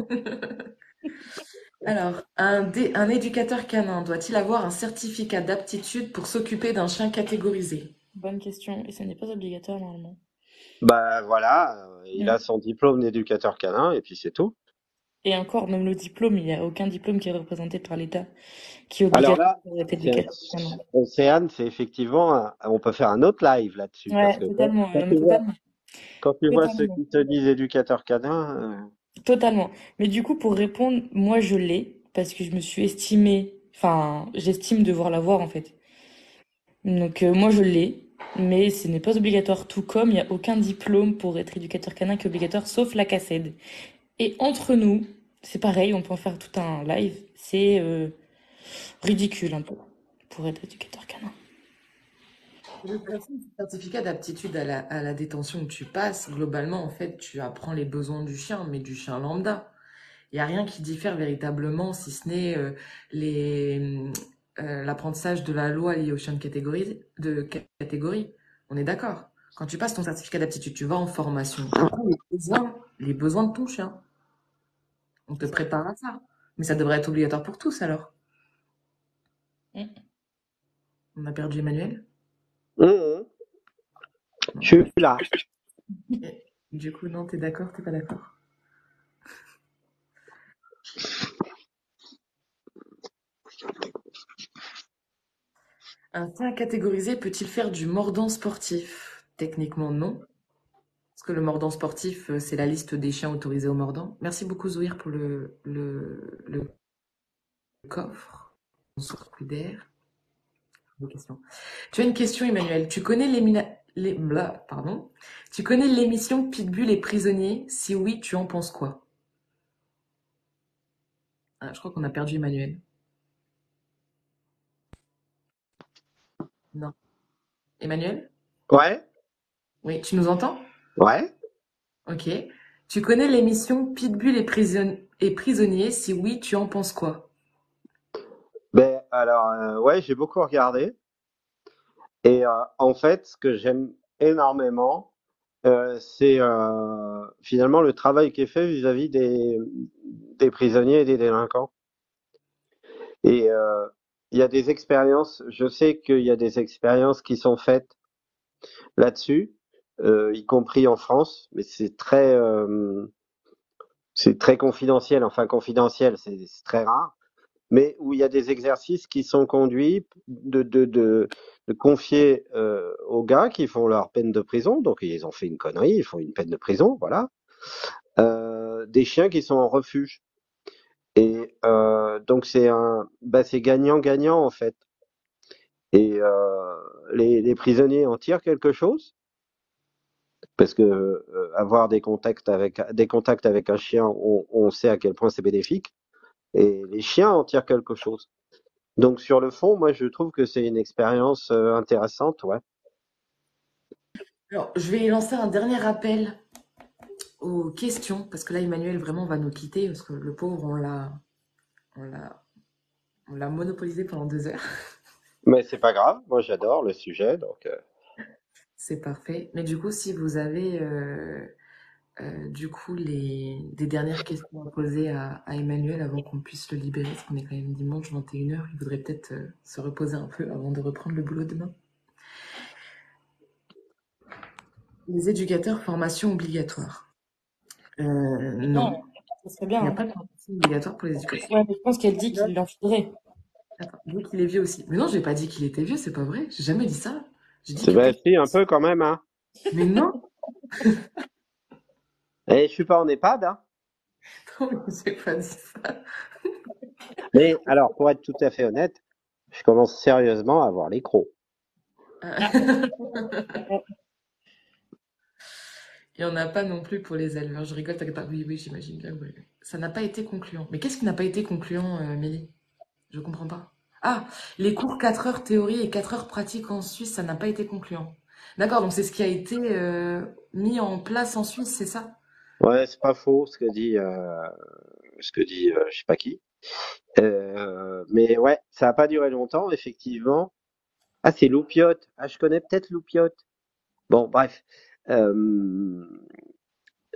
Alors, un, dé- un éducateur canin doit-il avoir un certificat d'aptitude pour s'occuper d'un chien catégorisé? Bonne question. Et ce n'est pas obligatoire normalement. Bah voilà, euh, il Mm. a son diplôme d'éducateur canin et puis c'est tout. Et encore, même le diplôme, il n'y a aucun diplôme qui est représenté par l'État qui est Alors obligatoire là, pour être c'est éducateur canin. Océane, c'est effectivement, un- on peut faire un autre live là-dessus parce Ouais, que quand, totalement, quand euh, tu vois, totalement, quand tu vois ceux totalement, qui te disent éducateur canin, totalement. Mais du coup, pour répondre, moi, je l'ai parce que je me suis estimée, enfin, j'estime devoir l'avoir en fait. Donc, euh, moi, je l'ai, mais ce n'est pas obligatoire, tout comme il n'y a aucun diplôme pour être éducateur canin qui est obligatoire, sauf la CACED. Et entre nous, c'est pareil, on peut en faire tout un live, c'est euh, ridicule un peu pour être éducateur canin. Ce certificat d'aptitude à la, à la détention que tu passes, globalement, en fait, tu apprends les besoins du chien, mais du chien lambda. Il n'y a rien qui diffère véritablement, si ce n'est euh, les, euh, l'apprentissage de la loi liée aux chiens de catégorie, de catégorie. On est d'accord. Quand tu passes ton certificat d'aptitude, tu vas en formation. Les besoins, les besoins de ton chien. On te prépare à ça. Mais ça devrait être obligatoire pour tous alors. Mm. On a perdu Emmanuel? Je suis là. Du coup, non, t'es d'accord, t'es pas d'accord Un chien catégorisé peut-il faire du mordant sportif? Techniquement, non. Parce que le mordant sportif, euh, c'est la liste des chiens autorisés au mordant. Merci beaucoup, Zouir, pour le, coffre. Bonsoir, plus d'air. Vos questions. Tu as une question, Emmanuel. Tu connais l'émina- les... pardon. Tu connais l'émission Pitbull et prisonnier Si oui, tu en penses quoi? Ah, Je crois qu'on a perdu Emmanuel. Non. Emmanuel? Ouais, Oui, tu nous entends? Ouais. Ok. Tu connais l'émission Pitbull et, prison... et prisonnier Si oui, tu en penses quoi? Alors, euh, ouais, j'ai beaucoup regardé. Et euh, en fait, ce que j'aime énormément, euh, c'est euh, finalement le travail qui est fait vis-à-vis des, des prisonniers et des délinquants. Et euh, il y a des expériences, je sais qu'il y a des expériences qui sont faites là-dessus, euh, y compris en France, mais c'est très, c'est très confidentiel, enfin confidentiel, c'est très rare, mais où il y a des exercices qui sont conduits de, de, de, de confier euh, aux gars qui font leur peine de prison, donc ils ont fait une connerie, ils font une peine de prison, voilà, euh, des chiens qui sont en refuge. Et euh, donc c'est un, bah c'est gagnant-gagnant en fait. Et euh, les, les prisonniers en tirent quelque chose parce que euh, avoir des contacts avec des contacts avec un chien, on, on sait à quel point c'est bénéfique. Et les chiens en tirent quelque chose. Donc sur le fond, moi je trouve que c'est une expérience euh, intéressante, ouais. Alors, je vais lancer un dernier appel aux questions, parce que là, Emmanuel vraiment va nous quitter, parce que le pauvre, on l'a, on l'a, on l'a monopolisé pendant deux heures. Mais c'est pas grave, moi j'adore le sujet, donc euh, C'est parfait. Mais du coup, si vous avez euh, euh, du coup les des dernières questions à poser à, à Emmanuel avant qu'on puisse le libérer, parce qu'on est quand même dimanche 21h, il voudrait peut-être euh, se reposer un peu avant de reprendre le boulot demain. Les éducateurs, formation obligatoire. Euh, non, Non, ça serait il bien. n'y a hein. pas de formation obligatoire pour les éducateurs. Ouais, mais je pense qu'elle dit qu'il en faudrait. Attends, dit qu'il est vieux aussi. Mais non, j'ai pas dit qu'il était vieux, c'est pas vrai. J'ai jamais dit ça. J'ai dit c'est bah, si, un peu quand même, hein. Mais non, Et je suis pas en EHPAD, hein. non, j'ai pas dit ça. Mais alors, pour être tout à fait honnête, je commence sérieusement à avoir les crocs. Il n'y en a pas non plus pour les éleveurs. Je rigole, t'inquiète pas. Oui, oui, j'imagine bien. oui. Ça n'a pas été concluant. Mais qu'est-ce qui n'a pas été concluant, euh, Mélie Je comprends pas. Ah, les cours 4 heures théorie et 4 heures pratique en Suisse, ça n'a pas été concluant. D'accord, donc c'est ce qui a été euh, mis en place en Suisse, c'est ça? Ouais, c'est pas faux ce que dit, euh, ce que dit, euh, je sais pas qui. Euh, mais ouais, ça a pas duré longtemps, effectivement. Ah, c'est Loupiote. Ah, je connais peut-être Loupiote. Bon, bref. Euh,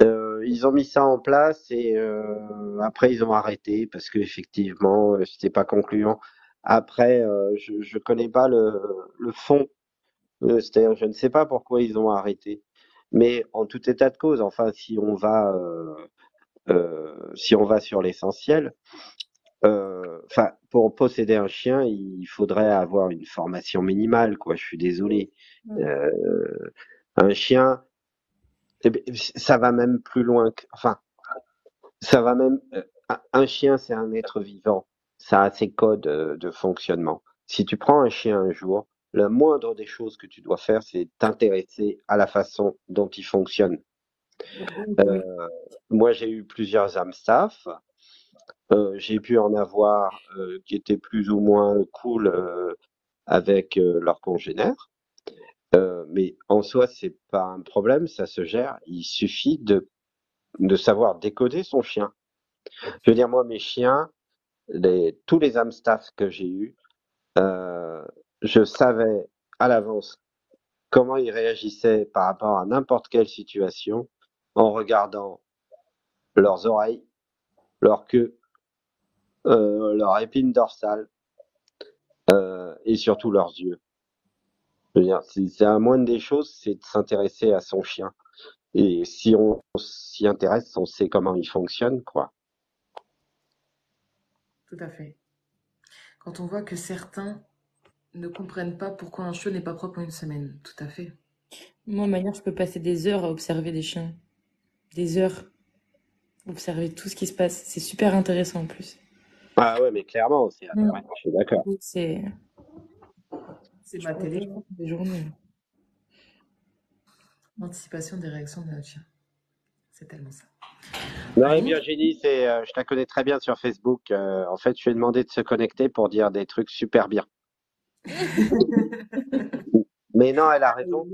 euh, ils ont mis ça en place et euh, après ils ont arrêté parce que effectivement euh, c'était pas concluant. Après, euh, je je connais pas le le fond. Euh, c'est-à-dire, je ne sais pas pourquoi ils ont arrêté. Mais en tout état de cause, enfin, si on va euh, euh, si on va sur l'essentiel, euh, enfin, pour posséder un chien, il faudrait avoir une formation minimale, quoi. Je suis désolé. Euh, un chien, eh ben, ça va même plus loin que, enfin, ça va même. un chien, c'est un être vivant. Ça a ses codes de fonctionnement. Si tu prends un chien un jour, la moindre des choses que tu dois faire, c'est t'intéresser à la façon dont il fonctionne. Euh, moi, j'ai eu plusieurs Amstaff. Euh, j'ai pu en avoir euh, qui étaient plus ou moins cool euh, avec euh, leurs congénères. Euh, mais en soi, c'est pas un problème, ça se gère. Il suffit de, de savoir décoder son chien. Je veux dire, moi, mes chiens, les, tous les Amstaff que j'ai eus, euh, je savais à l'avance comment ils réagissaient par rapport à n'importe quelle situation en regardant leurs oreilles, leur queue, euh, leur épine dorsale euh, et surtout leurs yeux. C'est la moindre des choses, c'est de s'intéresser à son chien. Et si on s'y intéresse, on sait comment il fonctionne, quoi. Tout à fait. Quand on voit que certains ne comprennent pas pourquoi un chiot n'est pas propre en une semaine, tout à fait. Moi, manière, je peux passer des heures à observer des chiens. Des heures. Observer tout ce qui se passe. C'est super intéressant en plus. Ah ouais, mais clairement, c'est, Mm. ouais, je suis d'accord. C'est ma télé. faire des journées. L'anticipation des réactions de notre chien. C'est tellement ça. Non, et. Virginie, c'est, euh, je la connais très bien sur Facebook. Euh, en fait, je lui ai demandé de se connecter pour dire des trucs super bien. Mais non, elle a raison.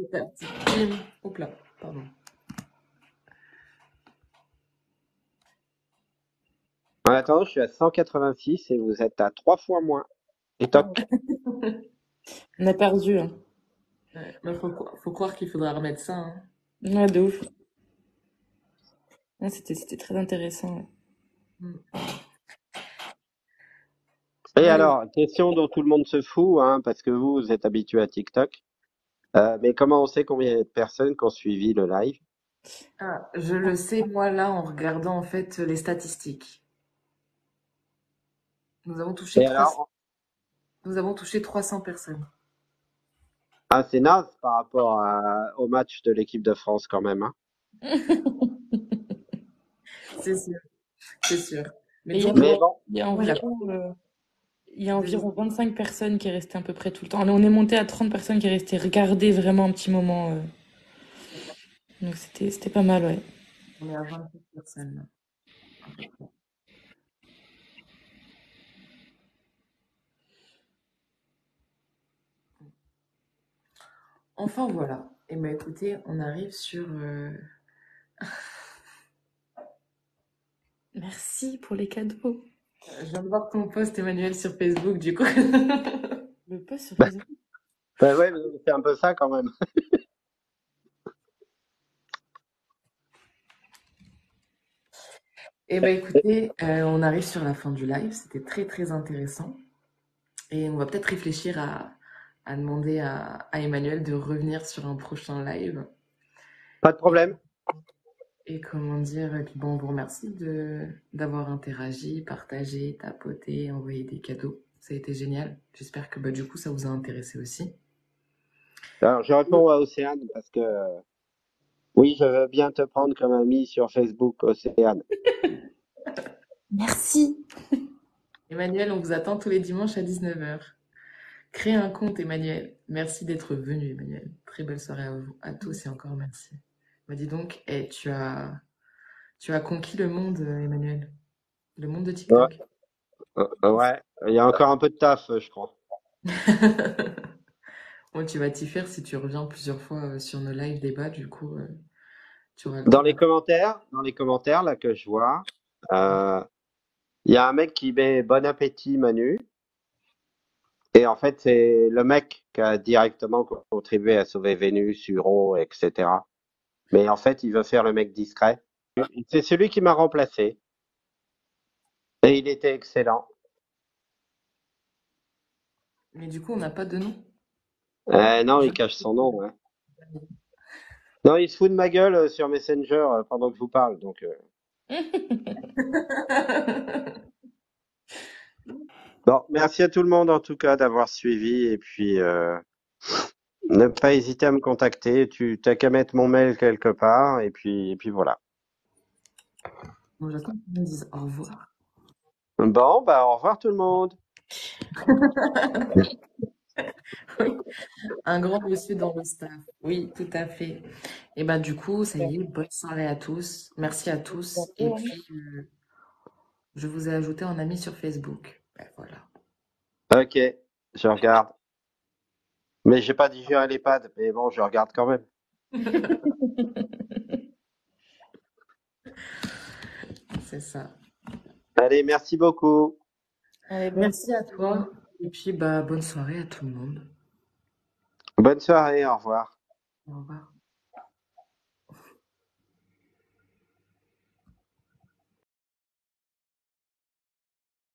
Hop là, pardon. En attendant, je suis à 186 et vous êtes à trois fois moins. Et toc. On a perdu. Hein. Ouais, mais faut, faut croire qu'il faudra remettre ça. hein. Ouais, de ouf. Ouais, c'était, c'était très intéressant. ouais. Mm. Et Ouais. alors, question dont tout le monde se fout, hein, parce que vous, vous êtes habitué à TikTok. Euh, mais comment on sait combien de personnes qui ont suivi le live? Ah, je le sais, moi, là, en regardant en fait les statistiques. Nous avons touché Et 300, alors, nous avons touché 300 personnes. ah, c'est naze par rapport à- au match de l'équipe de France quand même. Hein. C'est sûr, c'est sûr. Mais Et il y a, donc, Mais bon, il y a environ, il y a environ 25 personnes qui est restées à peu près tout le temps. On est monté à 30 personnes qui est restées regarder vraiment un petit moment. euh. Donc c'était, pas mal, ouais. on est à 27 personnes là. Enfin voilà. Et ben écoutez, on arrive sur. euh, Merci pour les cadeaux. Je viens de voir ton post, Emmanuel, sur Facebook, du coup. Le post sur Bah, Facebook. bah ouais, mais c'est un peu ça quand même. Eh ben écoutez, euh, on arrive sur la fin du live. C'était très très intéressant. Et on va peut-être réfléchir à, à demander à, à Emmanuel de revenir sur un prochain live. Pas de problème. Et comment dire, et puis bon, on vous remercie de d'avoir interagi, partagé, tapoté, envoyé des cadeaux. Ça a été génial. J'espère que bah, du coup, ça vous a intéressé aussi. Alors, je réponds à Océane parce que oui, je veux bien te prendre comme ami sur Facebook, Océane. Merci. Emmanuel, on vous attend tous les dimanches à 19h. Créez un compte, Emmanuel. Merci d'être venu, Emmanuel. Très belle soirée à vous, à tous et encore merci. Bah, dis donc, eh, tu as, tu as conquis le monde, euh, Emmanuel. Le monde de TikTok. euh, ouais, il y a encore un peu de taf, euh, je crois. Bon, tu vas t'y faire si tu reviens plusieurs fois euh, sur nos live débats, du coup, euh, tu auras Dans les commentaires, dans les commentaires là que je vois, euh, il y a un mec qui met bon appétit Manu. Et en fait, c'est le mec qui a directement co- contribué à sauver Vénus, Uro, etc. Mais en fait, il veut faire le mec discret. C'est celui qui m'a remplacé. Et il était excellent. Mais du coup, on n'a pas de nom. Euh, non, il cache son nom. hein. Non, il se fout de ma gueule euh, sur Messenger euh, pendant que je vous parle. Donc, euh, Bon, merci à tout le monde en tout cas d'avoir suivi et puis euh, ne pas hésiter à me contacter. Tu t'as qu'à mettre mon mail quelque part et puis et puis voilà. Bon, j'attends qu'ils me disent au revoir. Bon, bah au revoir tout le monde. Oui, un grand monsieur dans le staff. Oui, tout à fait. Et bah du coup, ça y est, bonne soirée à tous. Merci à tous. Et puis, euh, je vous ai ajouté en ami sur Facebook. Ben, voilà. Ok, je regarde. Mais j'ai pas digéré les pads, mais bon, je regarde quand même. C'est ça. Allez, merci beaucoup. Allez, Merci à toi. Et puis, bah, bonne soirée à tout le monde. Bonne soirée, au revoir. Au revoir.